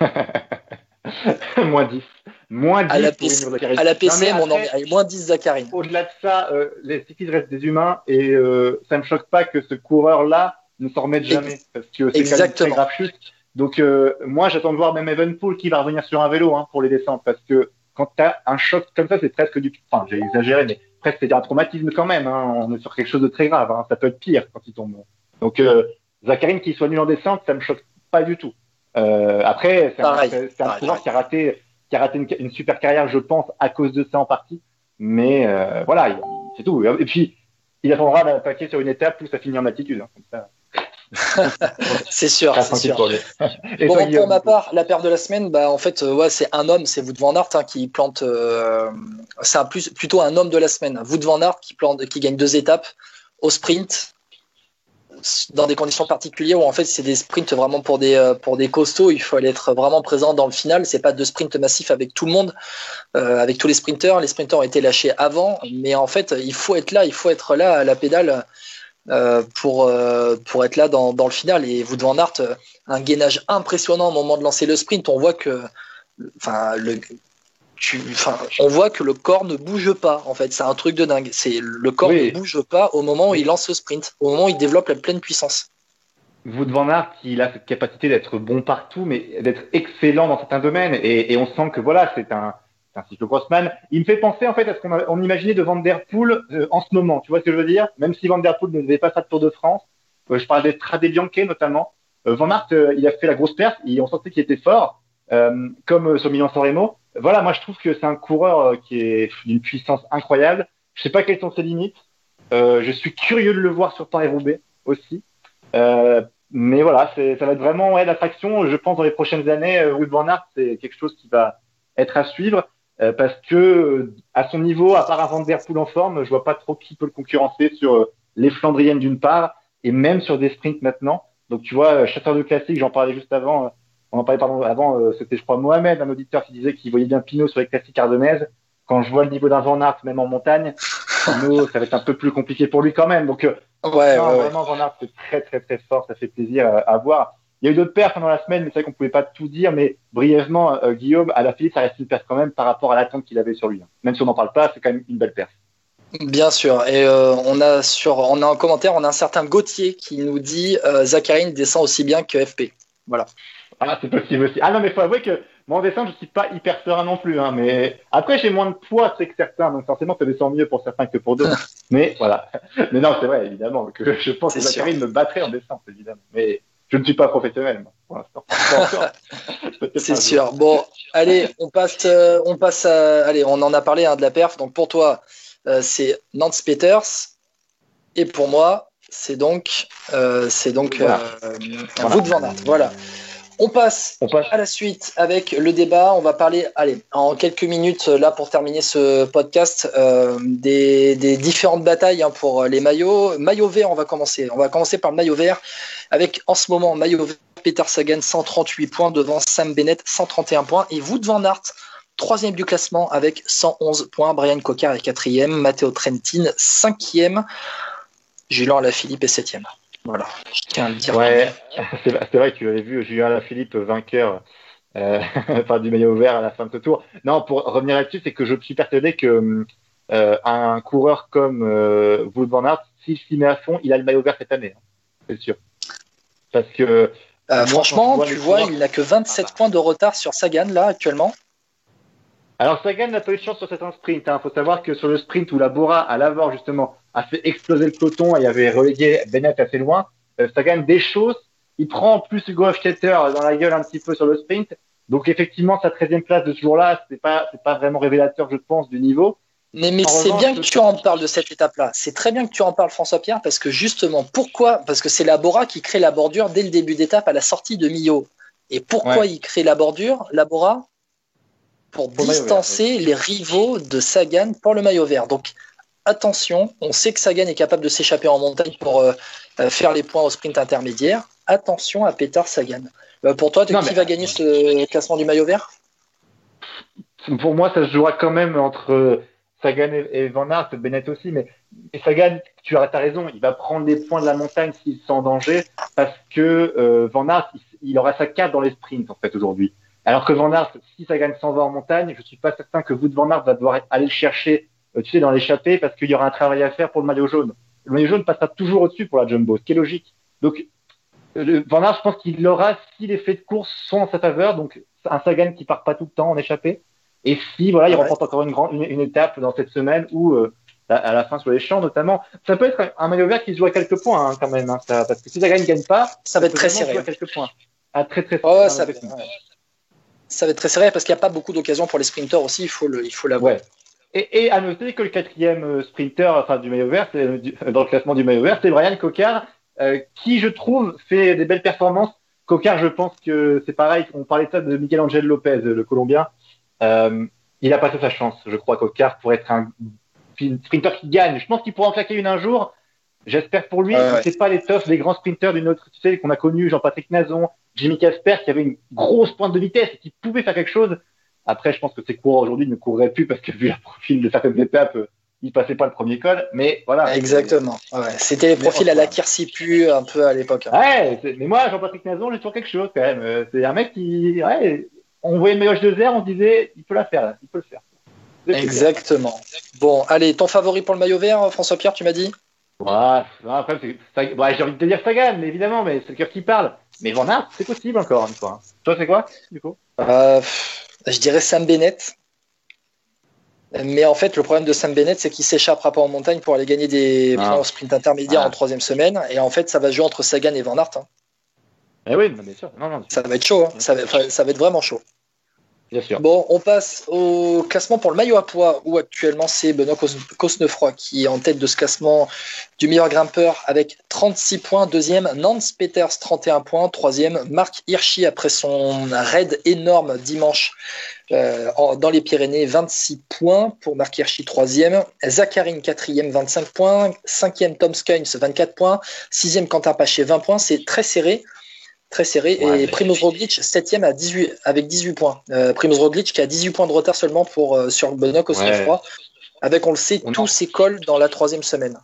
moins 10. Moins 10 À la PC, à la Non, PC, mais mon après, envie. Allez, moins 10 Zacharine. Au-delà de ça, euh, les cyclistes restent des humains et euh, ça me choque pas que ce coureur-là ne s'en remette jamais parce que c'est quand même très grave chute. Donc euh, moi, j'attends de voir même Evenpool qui va revenir sur un vélo hein, pour les descentes parce que quand tu as un choc comme ça, c'est presque du... Enfin, j'ai exagéré, mais presque c'est un traumatisme quand même. Hein. On est sur quelque chose de très grave. Hein. Ça peut être pire quand il tombe. Donc euh, Zacharine qui soit nul en descente, ça me choque pas du tout. Euh, après, c'est un, pareil. qui a raté, qui a raté une, une super carrière, je pense, à cause de ça en partie. Mais euh, voilà, il- c'est tout. Et puis, il attendra d'attaquer sur une étape où ça finit en altitude. hein. C'est sûr, c'est sûr. pour. Et Bon, toi, pour ma part, la paire de la semaine, bah, en fait, euh, ouais, c'est un homme, c'est Wout van Aert hein, qui plante. euh, c'est plus, plutôt un homme de la semaine. Wout van Aert qui, plante, qui gagne deux étapes au sprint dans des conditions particulières où en fait c'est des sprints vraiment pour des euh, pour des costauds. Il faut aller être vraiment présent dans le final. C'est pas de sprint massif avec tout le monde, euh, avec tous les sprinteurs. Les sprinteurs ont été lâchés avant, mais en fait il faut être là, il faut être là à la pédale. euh, pour, pour être là dans, dans le final et Wout van Aert un gainage impressionnant au moment de lancer le sprint. On voit que, enfin, le, tu, on voit que le corps ne bouge pas. En fait, c'est un truc de dingue. C'est le corps Oui. ne bouge pas au moment où il lance le sprint, au moment où il développe la pleine puissance. Wout van Aert, il a cette capacité d'être bon partout, mais d'être excellent dans certains domaines. Et, et on sent que voilà, c'est un, un cyclocrossman. Il me fait penser en fait à ce qu'on on imaginait de Van Der Poel euh, en ce moment. Tu vois ce que je veux dire? Même si Van Der Poel ne devait pas faire de Tour de France, euh, je parle des Strade Bianche notamment. Euh, van Aert, euh, il a fait la grosse perte. Et on sentait qu'il était fort. euh, comme sur Milan San Remo. Voilà, moi je trouve que c'est un coureur euh, qui est d'une puissance incroyable. Je sais pas quelles sont ses limites. Euh, je suis curieux de le voir sur Paris-Roubaix aussi. Euh, mais voilà, ça va être vraiment ouais, l'attraction. Je pense dans les prochaines années, euh, Wout van c'est quelque chose qui va être à suivre euh, parce que euh, à son niveau, à part un Van Der Poel en forme, je vois pas trop qui peut le concurrencer sur euh, les Flandriennes d'une part et même sur des sprints maintenant. Donc tu vois, euh, chasseur de classique, j'en parlais juste avant. Euh, on en parlait pardon avant. euh, C'était je crois Mohamed, un auditeur qui disait qu'il voyait bien Pinot sur les classiques ardennaises. Quand je vois le niveau d'un Van Aert, même en montagne, Pinot, ça va être un peu plus compliqué pour lui quand même. Donc euh, Ouais, non, ouais, ouais. vraiment, Van Aert, c'est très, très, très fort. Ça fait plaisir à, à voir. Il y a eu d'autres perfs pendant la semaine, mais c'est vrai qu'on pouvait pas tout dire. Mais brièvement, euh, Guillaume, à la Philippe, ça reste une perf quand même par rapport à l'attente qu'il avait sur lui. hein. Même si on n'en parle pas, c'est quand même une belle perf. Bien sûr. Et euh, on a sur, on a un commentaire, on a un certain Gauthier qui nous dit euh, Zacharine descend aussi bien que FP. Voilà. Ah, c'est possible aussi. Ah non, mais faut avouer que moi, en descente, je suis pas hyper serein non plus. Hein, mais après, j'ai moins de poids, c'est que certains. Donc forcément, ça descend mieux pour certains que pour d'autres. mais voilà. Mais non, c'est vrai, évidemment, que je pense que. Zachary me battrait en descente, évidemment. Mais je ne suis pas professionnel, pour l'instant. C'est jour. sûr. Bon, allez, on passe, euh, on passe à, allez, on en a parlé hein, de la perf. Donc pour toi, euh, c'est Nance Peters, et pour moi, c'est donc, euh, c'est donc Voilà. Van Aert. Voilà. On passe On passe à la suite avec le débat. On va parler, allez, en quelques minutes, euh, là, pour terminer ce podcast, euh, des, des différentes batailles hein, pour les maillots. Maillot vert, on va commencer. On va commencer par le maillot vert avec, en ce moment, maillot vert, Peter Sagan, 138 points devant Sam Bennett, 131 points. Et Wout van Aert, troisième du classement avec 111 points. Brian Cocard est quatrième. Matteo Trentin, cinquième. Julien Alaphilippe est septième. Voilà, je tiens à le dire. Ouais, c'est vrai que tu avais vu Julien Alaphilippe vainqueur euh, enfin, du maillot vert à la fin de ce tour. Non, pour revenir là-dessus, c'est que je suis persuadé que euh, un coureur comme euh, Wout van Aert, s'il s'y met à fond, il a le maillot vert cette année, hein, c'est sûr. Parce que Euh, Moi, franchement, tu vois, coureurs- il n'a que 27 Ah bah. points de retard sur Sagan là actuellement. Alors Sagan n'a pas eu de chance sur certains sprints. Il faut savoir que sur le sprint où la Bora à l'avant justement a fait exploser le peloton et avait relégué Bennett assez loin, euh, Sagan déchausse. Il prend en plus Hugo Hofstetter dans la gueule un petit peu sur le sprint. Donc effectivement, sa 13e place de ce jour-là, c'est pas c'est pas vraiment révélateur, je pense, du niveau. Mais, mais c'est bien que tu en parles de cette étape-là. C'est très bien que tu en parles, François-Pierre, parce que justement, pourquoi? Parce que c'est la Bora qui crée la bordure dès le début d'étape à la sortie de Millau. Et pourquoi Ouais. il crée la bordure, la Bora Pour distancer les rivaux de Sagan pour le maillot vert. Donc attention, on sait que Sagan est capable de s'échapper en montagne pour euh, euh, faire les points au sprint intermédiaire. Attention à Peter Sagan. Euh, pour toi, Non, qui mais- va gagner ce classement du maillot vert? Pour moi, ça se jouera quand même entre Sagan et, Van Aert, Bennett aussi, mais et Sagan, tu as, as raison, il va prendre les points de la montagne s'il se sent en danger, parce que euh, Van Aert, il, il aura sa carte dans les sprints en fait aujourd'hui. Alors que Van Aert, si Sagan s'en va en montagne, je suis pas certain que Wout Van Aert va devoir aller le chercher, euh, tu sais, dans l'échappée, parce qu'il y aura un travail à faire pour le maillot jaune. Le maillot jaune passera toujours au-dessus pour la jumbo, ce qui est logique. Donc euh, Van Aert, je pense qu'il l'aura si les faits de course sont en sa faveur, donc un Sagan qui part pas tout le temps en échappée. Et si voilà, il Ouais. remporte encore une, grande, une, une étape dans cette semaine ou euh, à, la fin sur les champs notamment, ça peut être un, maillot vert qui se joue à quelques points hein, quand même, hein, ça, parce que si Sagan ne gagne pas, Ça va être très serré. à quelques points. À très très Oh, ça, très serré. ouais. Ça va être très serré parce qu'il n'y a pas beaucoup d'occasions pour les sprinteurs aussi, il faut le, il faut l'avouer. Ouais. Et, et à noter que le quatrième euh, sprinter, enfin du maillot vert, c'est, euh, du- dans le classement du maillot vert, c'est Brian Cocard, euh, qui je trouve fait des belles performances. Cocard, je pense que c'est pareil. On parlait de ça de Miguel Angel Lopez, le Colombien. Euh, il a passé sa chance, je crois, Cocard, pour être un sprinter qui gagne. Je pense qu'il pourra en claquer une un jour. J'espère pour lui. Ouais. C'est pas l'étoffe des grands sprinters d'une autre, tu sais, qu'on a connu, Jean-Patrick Nazon, Jimmy Casper, qui avait une grosse pointe de vitesse et qui pouvait faire quelque chose. Après, je pense que ces coureurs aujourd'hui ne courraient plus parce que vu le profil de certaines étapes, ils passaient pas le premier col. Mais voilà. Exactement. Ouais. C'était les profils à la. Kirsipu un peu à l'époque. hein. Ouais, mais moi, Jean-Patrick Nazon, j'ai toujours quelque chose quand même. Euh, C'est un mec qui, ouais, on voyait le maillot de zère, on se disait, il peut la faire, là, il peut le faire. Exactement. Bon, allez, ton favori pour le maillot vert, François-Pierre, tu m'as dit? Ouais, après, c'est- ça- ouais, j'ai envie de te dire Sagan, mais évidemment, mais c'est le cœur qui parle. Mais Van Aert, c'est possible encore une fois. hein. Toi, c'est quoi, du coup? Euh, Je dirais Sam Bennett. Mais en fait, le problème de Sam Bennett, c'est qu'il s'échappera pas en montagne pour aller gagner des Ah. points au sprint intermédiaire Ah. en troisième semaine. Et en fait, ça va jouer entre Sagan et Van Aert. hein. Eh oui, bien sûr. Non, non, Ça va être chaud. hein. Ça, va, ça va être vraiment chaud. Bon, on passe au classement pour le maillot à poids, où actuellement c'est Benoît Cos- Cosnefroy qui est en tête de ce classement du meilleur grimpeur avec 36 points. Deuxième, Nance Peters, 31 points. Troisième, Marc Hirschi après son raid énorme dimanche euh, dans les Pyrénées, 26 points pour Marc Hirschi, troisième. Zacharine, quatrième, 25 points. Cinquième, Tom Skynes, 24 points. Sixième, Quentin Paché, 20 points. C'est très serré. Très serré. Ouais, et Primoz Roglic, septième à 18, avec 18 points. Euh, Primoz Roglic qui a 18 points de retard seulement pour, euh, sur Benoît Cosnefroy. Avec, on le sait, On tous en- ses cols dans la troisième semaine.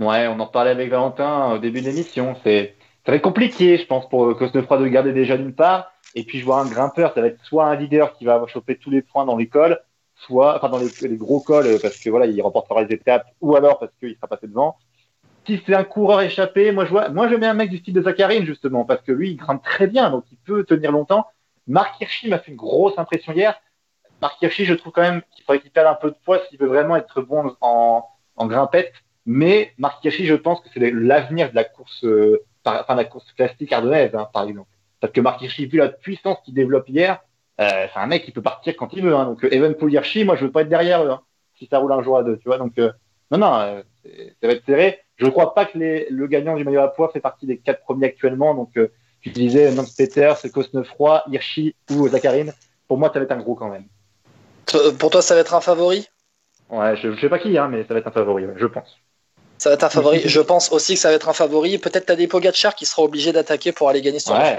Ouais, on en parlait avec Valentin au début de l'émission. C'est, ça va être compliqué, je pense, pour Cosnefroy de garder déjà d'une part. Et puis, je vois un grimpeur, ça va être soit un leader qui va choper tous les points dans les cols, soit, enfin, dans les, les gros cols, euh, parce que voilà, il remportera les étapes, ou alors parce qu'il sera passé devant. Si c'est un coureur échappé, moi, je vois, moi, je mets un mec du style de Zacharine, justement, parce que lui, il grimpe très bien, donc il peut tenir longtemps. Marc Hirschi m'a fait une grosse impression hier. Marc Hirschi, je trouve quand même qu'il faudrait qu'il perde un peu de poids s'il veut vraiment être bon en, en grimpette. Mais Marc Hirschi, je pense que c'est l'avenir de la course, euh, par, enfin, la course classique ardennaise, hein, par exemple. Parce que Marc Hirschi, vu la puissance qu'il développe hier, euh, c'est un mec qui peut partir quand il veut. Hein. Donc, euh, Evenpool Hirschi, moi, je veux pas être derrière eux, hein, si ça roule un jour à deux, tu vois. Donc, euh, non, non, euh, ça va être serré. Je ne crois pas que les, le gagnant du maillot à poids fait partie des quatre premiers actuellement. Donc, euh, tu disais Nance Peters, Cosnefroy, Hirschi ou Zacharine. Pour moi, ça va être un gros quand même. Pour toi, ça va être un favori? Ouais, je, je sais pas qui, hein, mais ça va être un favori, ouais, je pense. Ça va être un favori. Je pense aussi que ça va être un favori. Peut-être t'as des Pogacar qui sera obligé d'attaquer pour aller gagner de Ouais.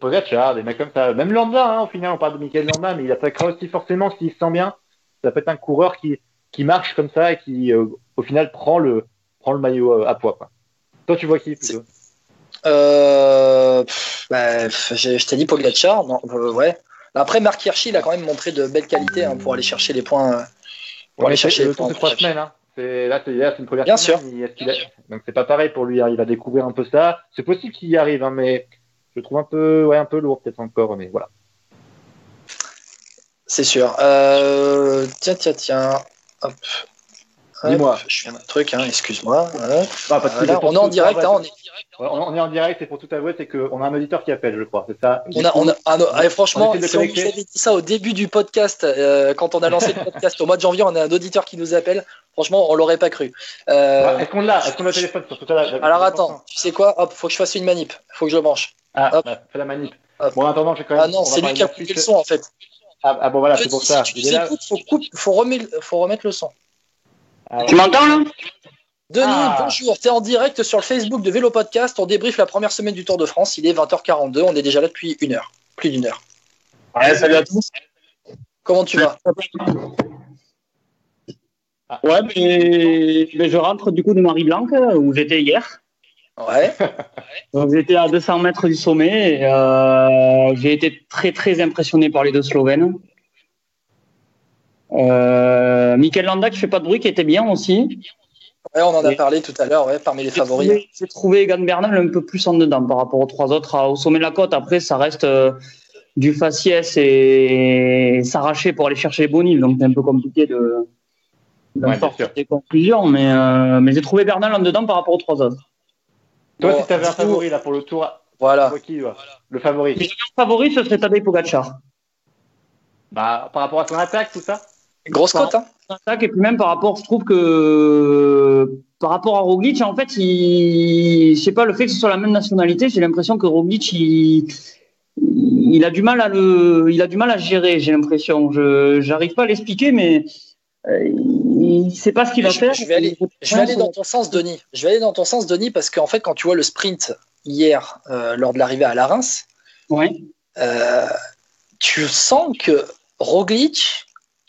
Pogacar, des mecs comme ça. Même Landa, hein, au final, on parle de Michael Landa, mais il attaquera aussi forcément s'il se sent bien. Ça peut être un coureur qui, qui marche comme ça et qui, euh, au final, prend le, prend le maillot euh, à poids. Quoi. Toi, tu vois qui plutôt Euh, bah, je t'ai dit Pogacar. Non, euh, ouais. Après, Marc Hirschi, il a quand même montré de belles qualités hein, pour aller chercher les points. Pour Ouais, aller chercher les points. c'est trois semaines. Hein. C'est, là, c'est, là, c'est une première Bien semaine. il- a- Donc, c'est pas pareil pour lui. hein. Il va découvrir un peu ça. C'est possible qu'il y arrive, hein, mais je le trouve un peu, ouais, un peu lourd, peut-être encore, mais voilà. C'est sûr. Euh, tiens, tiens, tiens. Hop. Dis-moi. Je fais un truc, hein, excuse-moi. Ah, pour on est en direct, hein, on est, on on en direct et pour tout avouer, c'est qu'on a un auditeur qui appelle, je crois. C'est ça? on a, on a- ah non, allez, franchement, de si on nous avait dit ça au début du podcast, euh, quand on a lancé le podcast au mois de janvier, on a un auditeur qui nous appelle. Franchement, on l'aurait pas cru. Euh, Ouais, Est-ce qu'on l'a? Est-ce qu'on l'a au téléphone? Sur tout à l'heure alors attends, tu sais quoi? Hop, faut que je fasse une manip. Faut que je le branche. Ah, Hop. bah, fais la manip. Hop. Bon, en attendant, j'ai quand même. Ah non, on c'est lui qui a coupé le son en fait. Ah, ah, bon, voilà, Je c'est pour ça. Tu Il est là. écoutes, faut, coupe- faut, remettre, faut remettre le son. Ah. Tu m'entends là? Denis, Ah. bonjour. Tu es en direct sur le Facebook de Vélo Podcast. On débriefe la première semaine du Tour de France. Il est 20h42. On est déjà là depuis une heure. Plus d'une heure. Ouais, salut à tous. Comment tu vas? Ouais, mais, mais je rentre du coup de Marie-Blanque, où j'étais hier. Ouais. Donc j'étais à 200 mètres du sommet. Et, euh, j'ai été très très impressionné par les deux Slovènes. Euh, Mikel Landa qui fait pas de bruit, qui était bien aussi. Ouais, on en a parlé tout à l'heure, ouais, parmi les J'ai favoris. trouvé, j'ai trouvé Egan Bernal un peu plus en dedans par rapport aux trois autres. À- Au sommet de la côte, après, ça reste euh, du faciès et s'arracher pour aller chercher les. Donc c'est un peu compliqué de, de Ouais, sortir des conclusions. Mais, euh, mais j'ai trouvé Bernal en dedans par rapport aux trois autres. Toi, Bon, si t'avais un du coup, favori là pour le tour, Voilà. tu qui Le favori? Si j'avais un favori, ce serait Tadej Pogacar. Bah, par rapport à son attaque, tout ça? Grosse cote, hein et puis même par rapport, je trouve que par rapport à Roglic, en fait, il, je sais pas, le fait que ce soit la même nationalité, j'ai l'impression que Roglic, il, il a du mal à le, il a du mal à gérer, j'ai l'impression. Je, j'arrive pas à l'expliquer, mais euh, il sait pas ce qu'il va Je- faire. je vais aller- Je vais aller dans ton sens, Denis. Je vais aller dans ton sens, Denis, parce qu'en fait, quand tu vois le sprint hier, euh, lors de l'arrivée à la Reims, Ouais. euh, tu sens que Roglic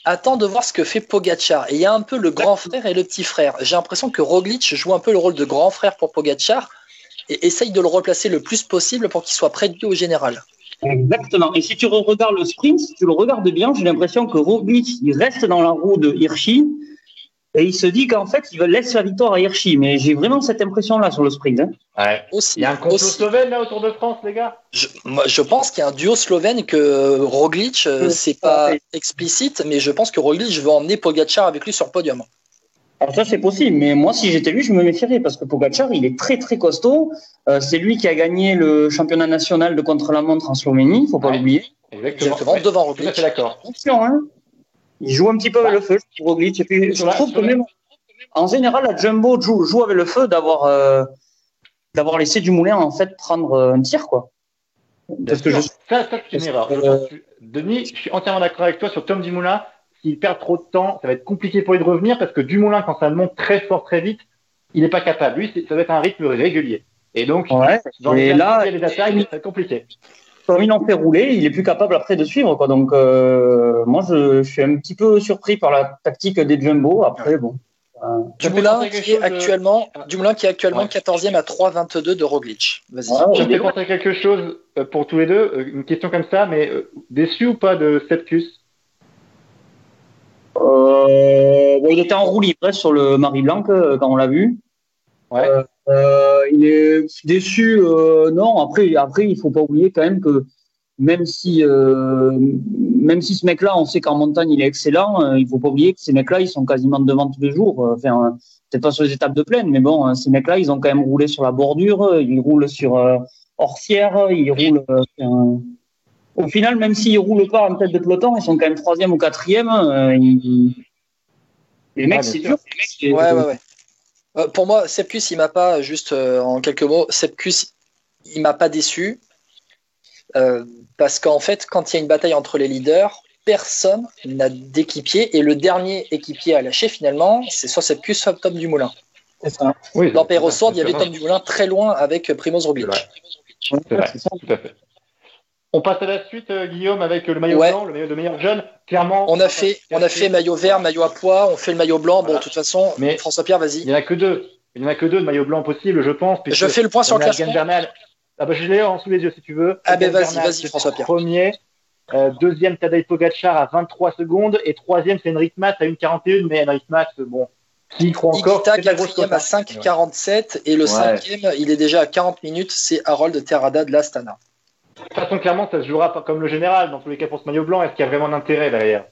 attend de voir ce que fait Pogacar. Et il y a un peu le grand frère et le petit frère. J'ai l'impression que Roglic joue un peu le rôle de grand frère pour Pogacar et essaye de le replacer le plus possible pour qu'il soit près de lui au général. Exactement. Et si tu regardes le sprint, si tu le regardes bien, j'ai l'impression que Roglic, il reste dans la roue de Hirschi et il se dit qu'en fait, il laisse la victoire à Hirschi. Mais j'ai vraiment cette impression-là sur le sprint. hein. Ouais. Aussi, Il y a un complot aussi. slovène là autour de France, les gars? Je, moi, je pense qu'il y a un duo slovène que Roglic, euh, c'est pas explicite, mais je pense que Roglic veut emmener Pogacar avec lui sur le podium. Alors ça c'est possible, mais moi si j'étais lui, je me méfierais parce que Pogacar il est très très costaud. Euh, c'est lui qui a gagné le championnat national de contre-la-montre en Slovénie, faut pas Ouais. l'oublier. Exactement, devant Tout à Roglic. fait d'accord. Attention, hein. Il joue un petit peu avec le feu, je trouve, Roglic. Et puis, je Sur la- trouve sur que même, en général, la Jumbo joue, joue avec le feu d'avoir euh, d'avoir laissé Dumoulin en fait prendre euh, un tir, quoi. Parce que je Ça, ça c'est une erreur. Euh, Denis, je suis entièrement d'accord avec toi sur Tom Dumoulin. S'il perd trop de temps, ça va être compliqué pour lui de revenir parce que Dumoulin, quand ça monte très fort, très vite, il n'est pas capable. Lui, ça va être un rythme régulier. Et donc, Ouais. dans les Et là, des attaques, ça va être compliqué. Comme il en fait rouler, il est plus capable après de suivre, quoi. Donc, euh, moi, je, je suis un petit peu surpris par la tactique des Jumbo. Après, bon. euh, Dumoulin quelque qui est de- actuellement, Dumoulin qui est actuellement Ouais. 14e à 3,22 de Roglic. Vas-y. Ouais, Je vais penser quelque chose euh, pour tous les deux. Euh, Une question comme ça, mais euh, déçu ou pas de Euh, bon, il était en roue libre sur le Marie Blanc euh, quand on l'a vu. Ouais. Euh, il est déçu. euh, non, après, après, il faut pas oublier quand même que même si, euh, même si ce mec-là, on sait qu'en montagne il est excellent, euh, il faut pas oublier que ces mecs-là, ils sont quasiment devant tous les jours. Euh, Enfin, euh, peut-être pas sur les étapes de plaine, mais bon, ces mecs-là, ils ont quand même roulé sur la bordure, ils roulent sur euh, Orsière, ils roulent. euh, au final, même s'ils roulent pas en tête de peloton, ils sont quand même troisième ou quatrième. euh, ils- Les mecs, Ouais, c'est dur. Les mecs, Ouais, ouais, ouais. Euh, pour moi, Sepkus, il m'a pas, juste euh, en quelques mots, Sepkus, il m'a pas déçu. Euh, parce qu'en fait, quand il y a une bataille entre les leaders, personne n'a d'équipier. Et le dernier équipier à lâcher, finalement, c'est soit Sepkus, soit Tom Dumoulin. C'est ça. Oui, Dans il y avait Tom Dumoulin très loin avec Primoz Roglic. C'est vrai. Tout à fait. On passe à la suite, euh, Guillaume, avec le maillot Ouais. blanc, le maillot de meilleur jeune. Clairement, On a fait, on a fait maillot vert, maillot à pois, on fait le maillot blanc. Bon, de toute façon, Mais- François Pierre, Il vas-y. n'y en a que deux. Il n'y en a que deux de maillots blancs possibles, je pense. Je fais le point sur le classement. Ah bah, je l'ai en sous les yeux si tu veux. Ah ben vas-y, vas-y, François Pierre. Premier. Euh, deuxième, Tadej Pogacar à 23 secondes. Et troisième, c'est Henrik Mas à 1,41. Mais Henrik Mas, bon, qui croit encore Igita, c'est de la grosse quatrième à hein. 5,47 et le Ouais. cinquième, il est déjà à 40 minutes, c'est Harold Terrada de l'Astana. De toute façon, clairement, ça se jouera pas comme le général. Dans tous les cas, pour ce maillot blanc, est-ce qu'il y a vraiment d'intérêt derrière?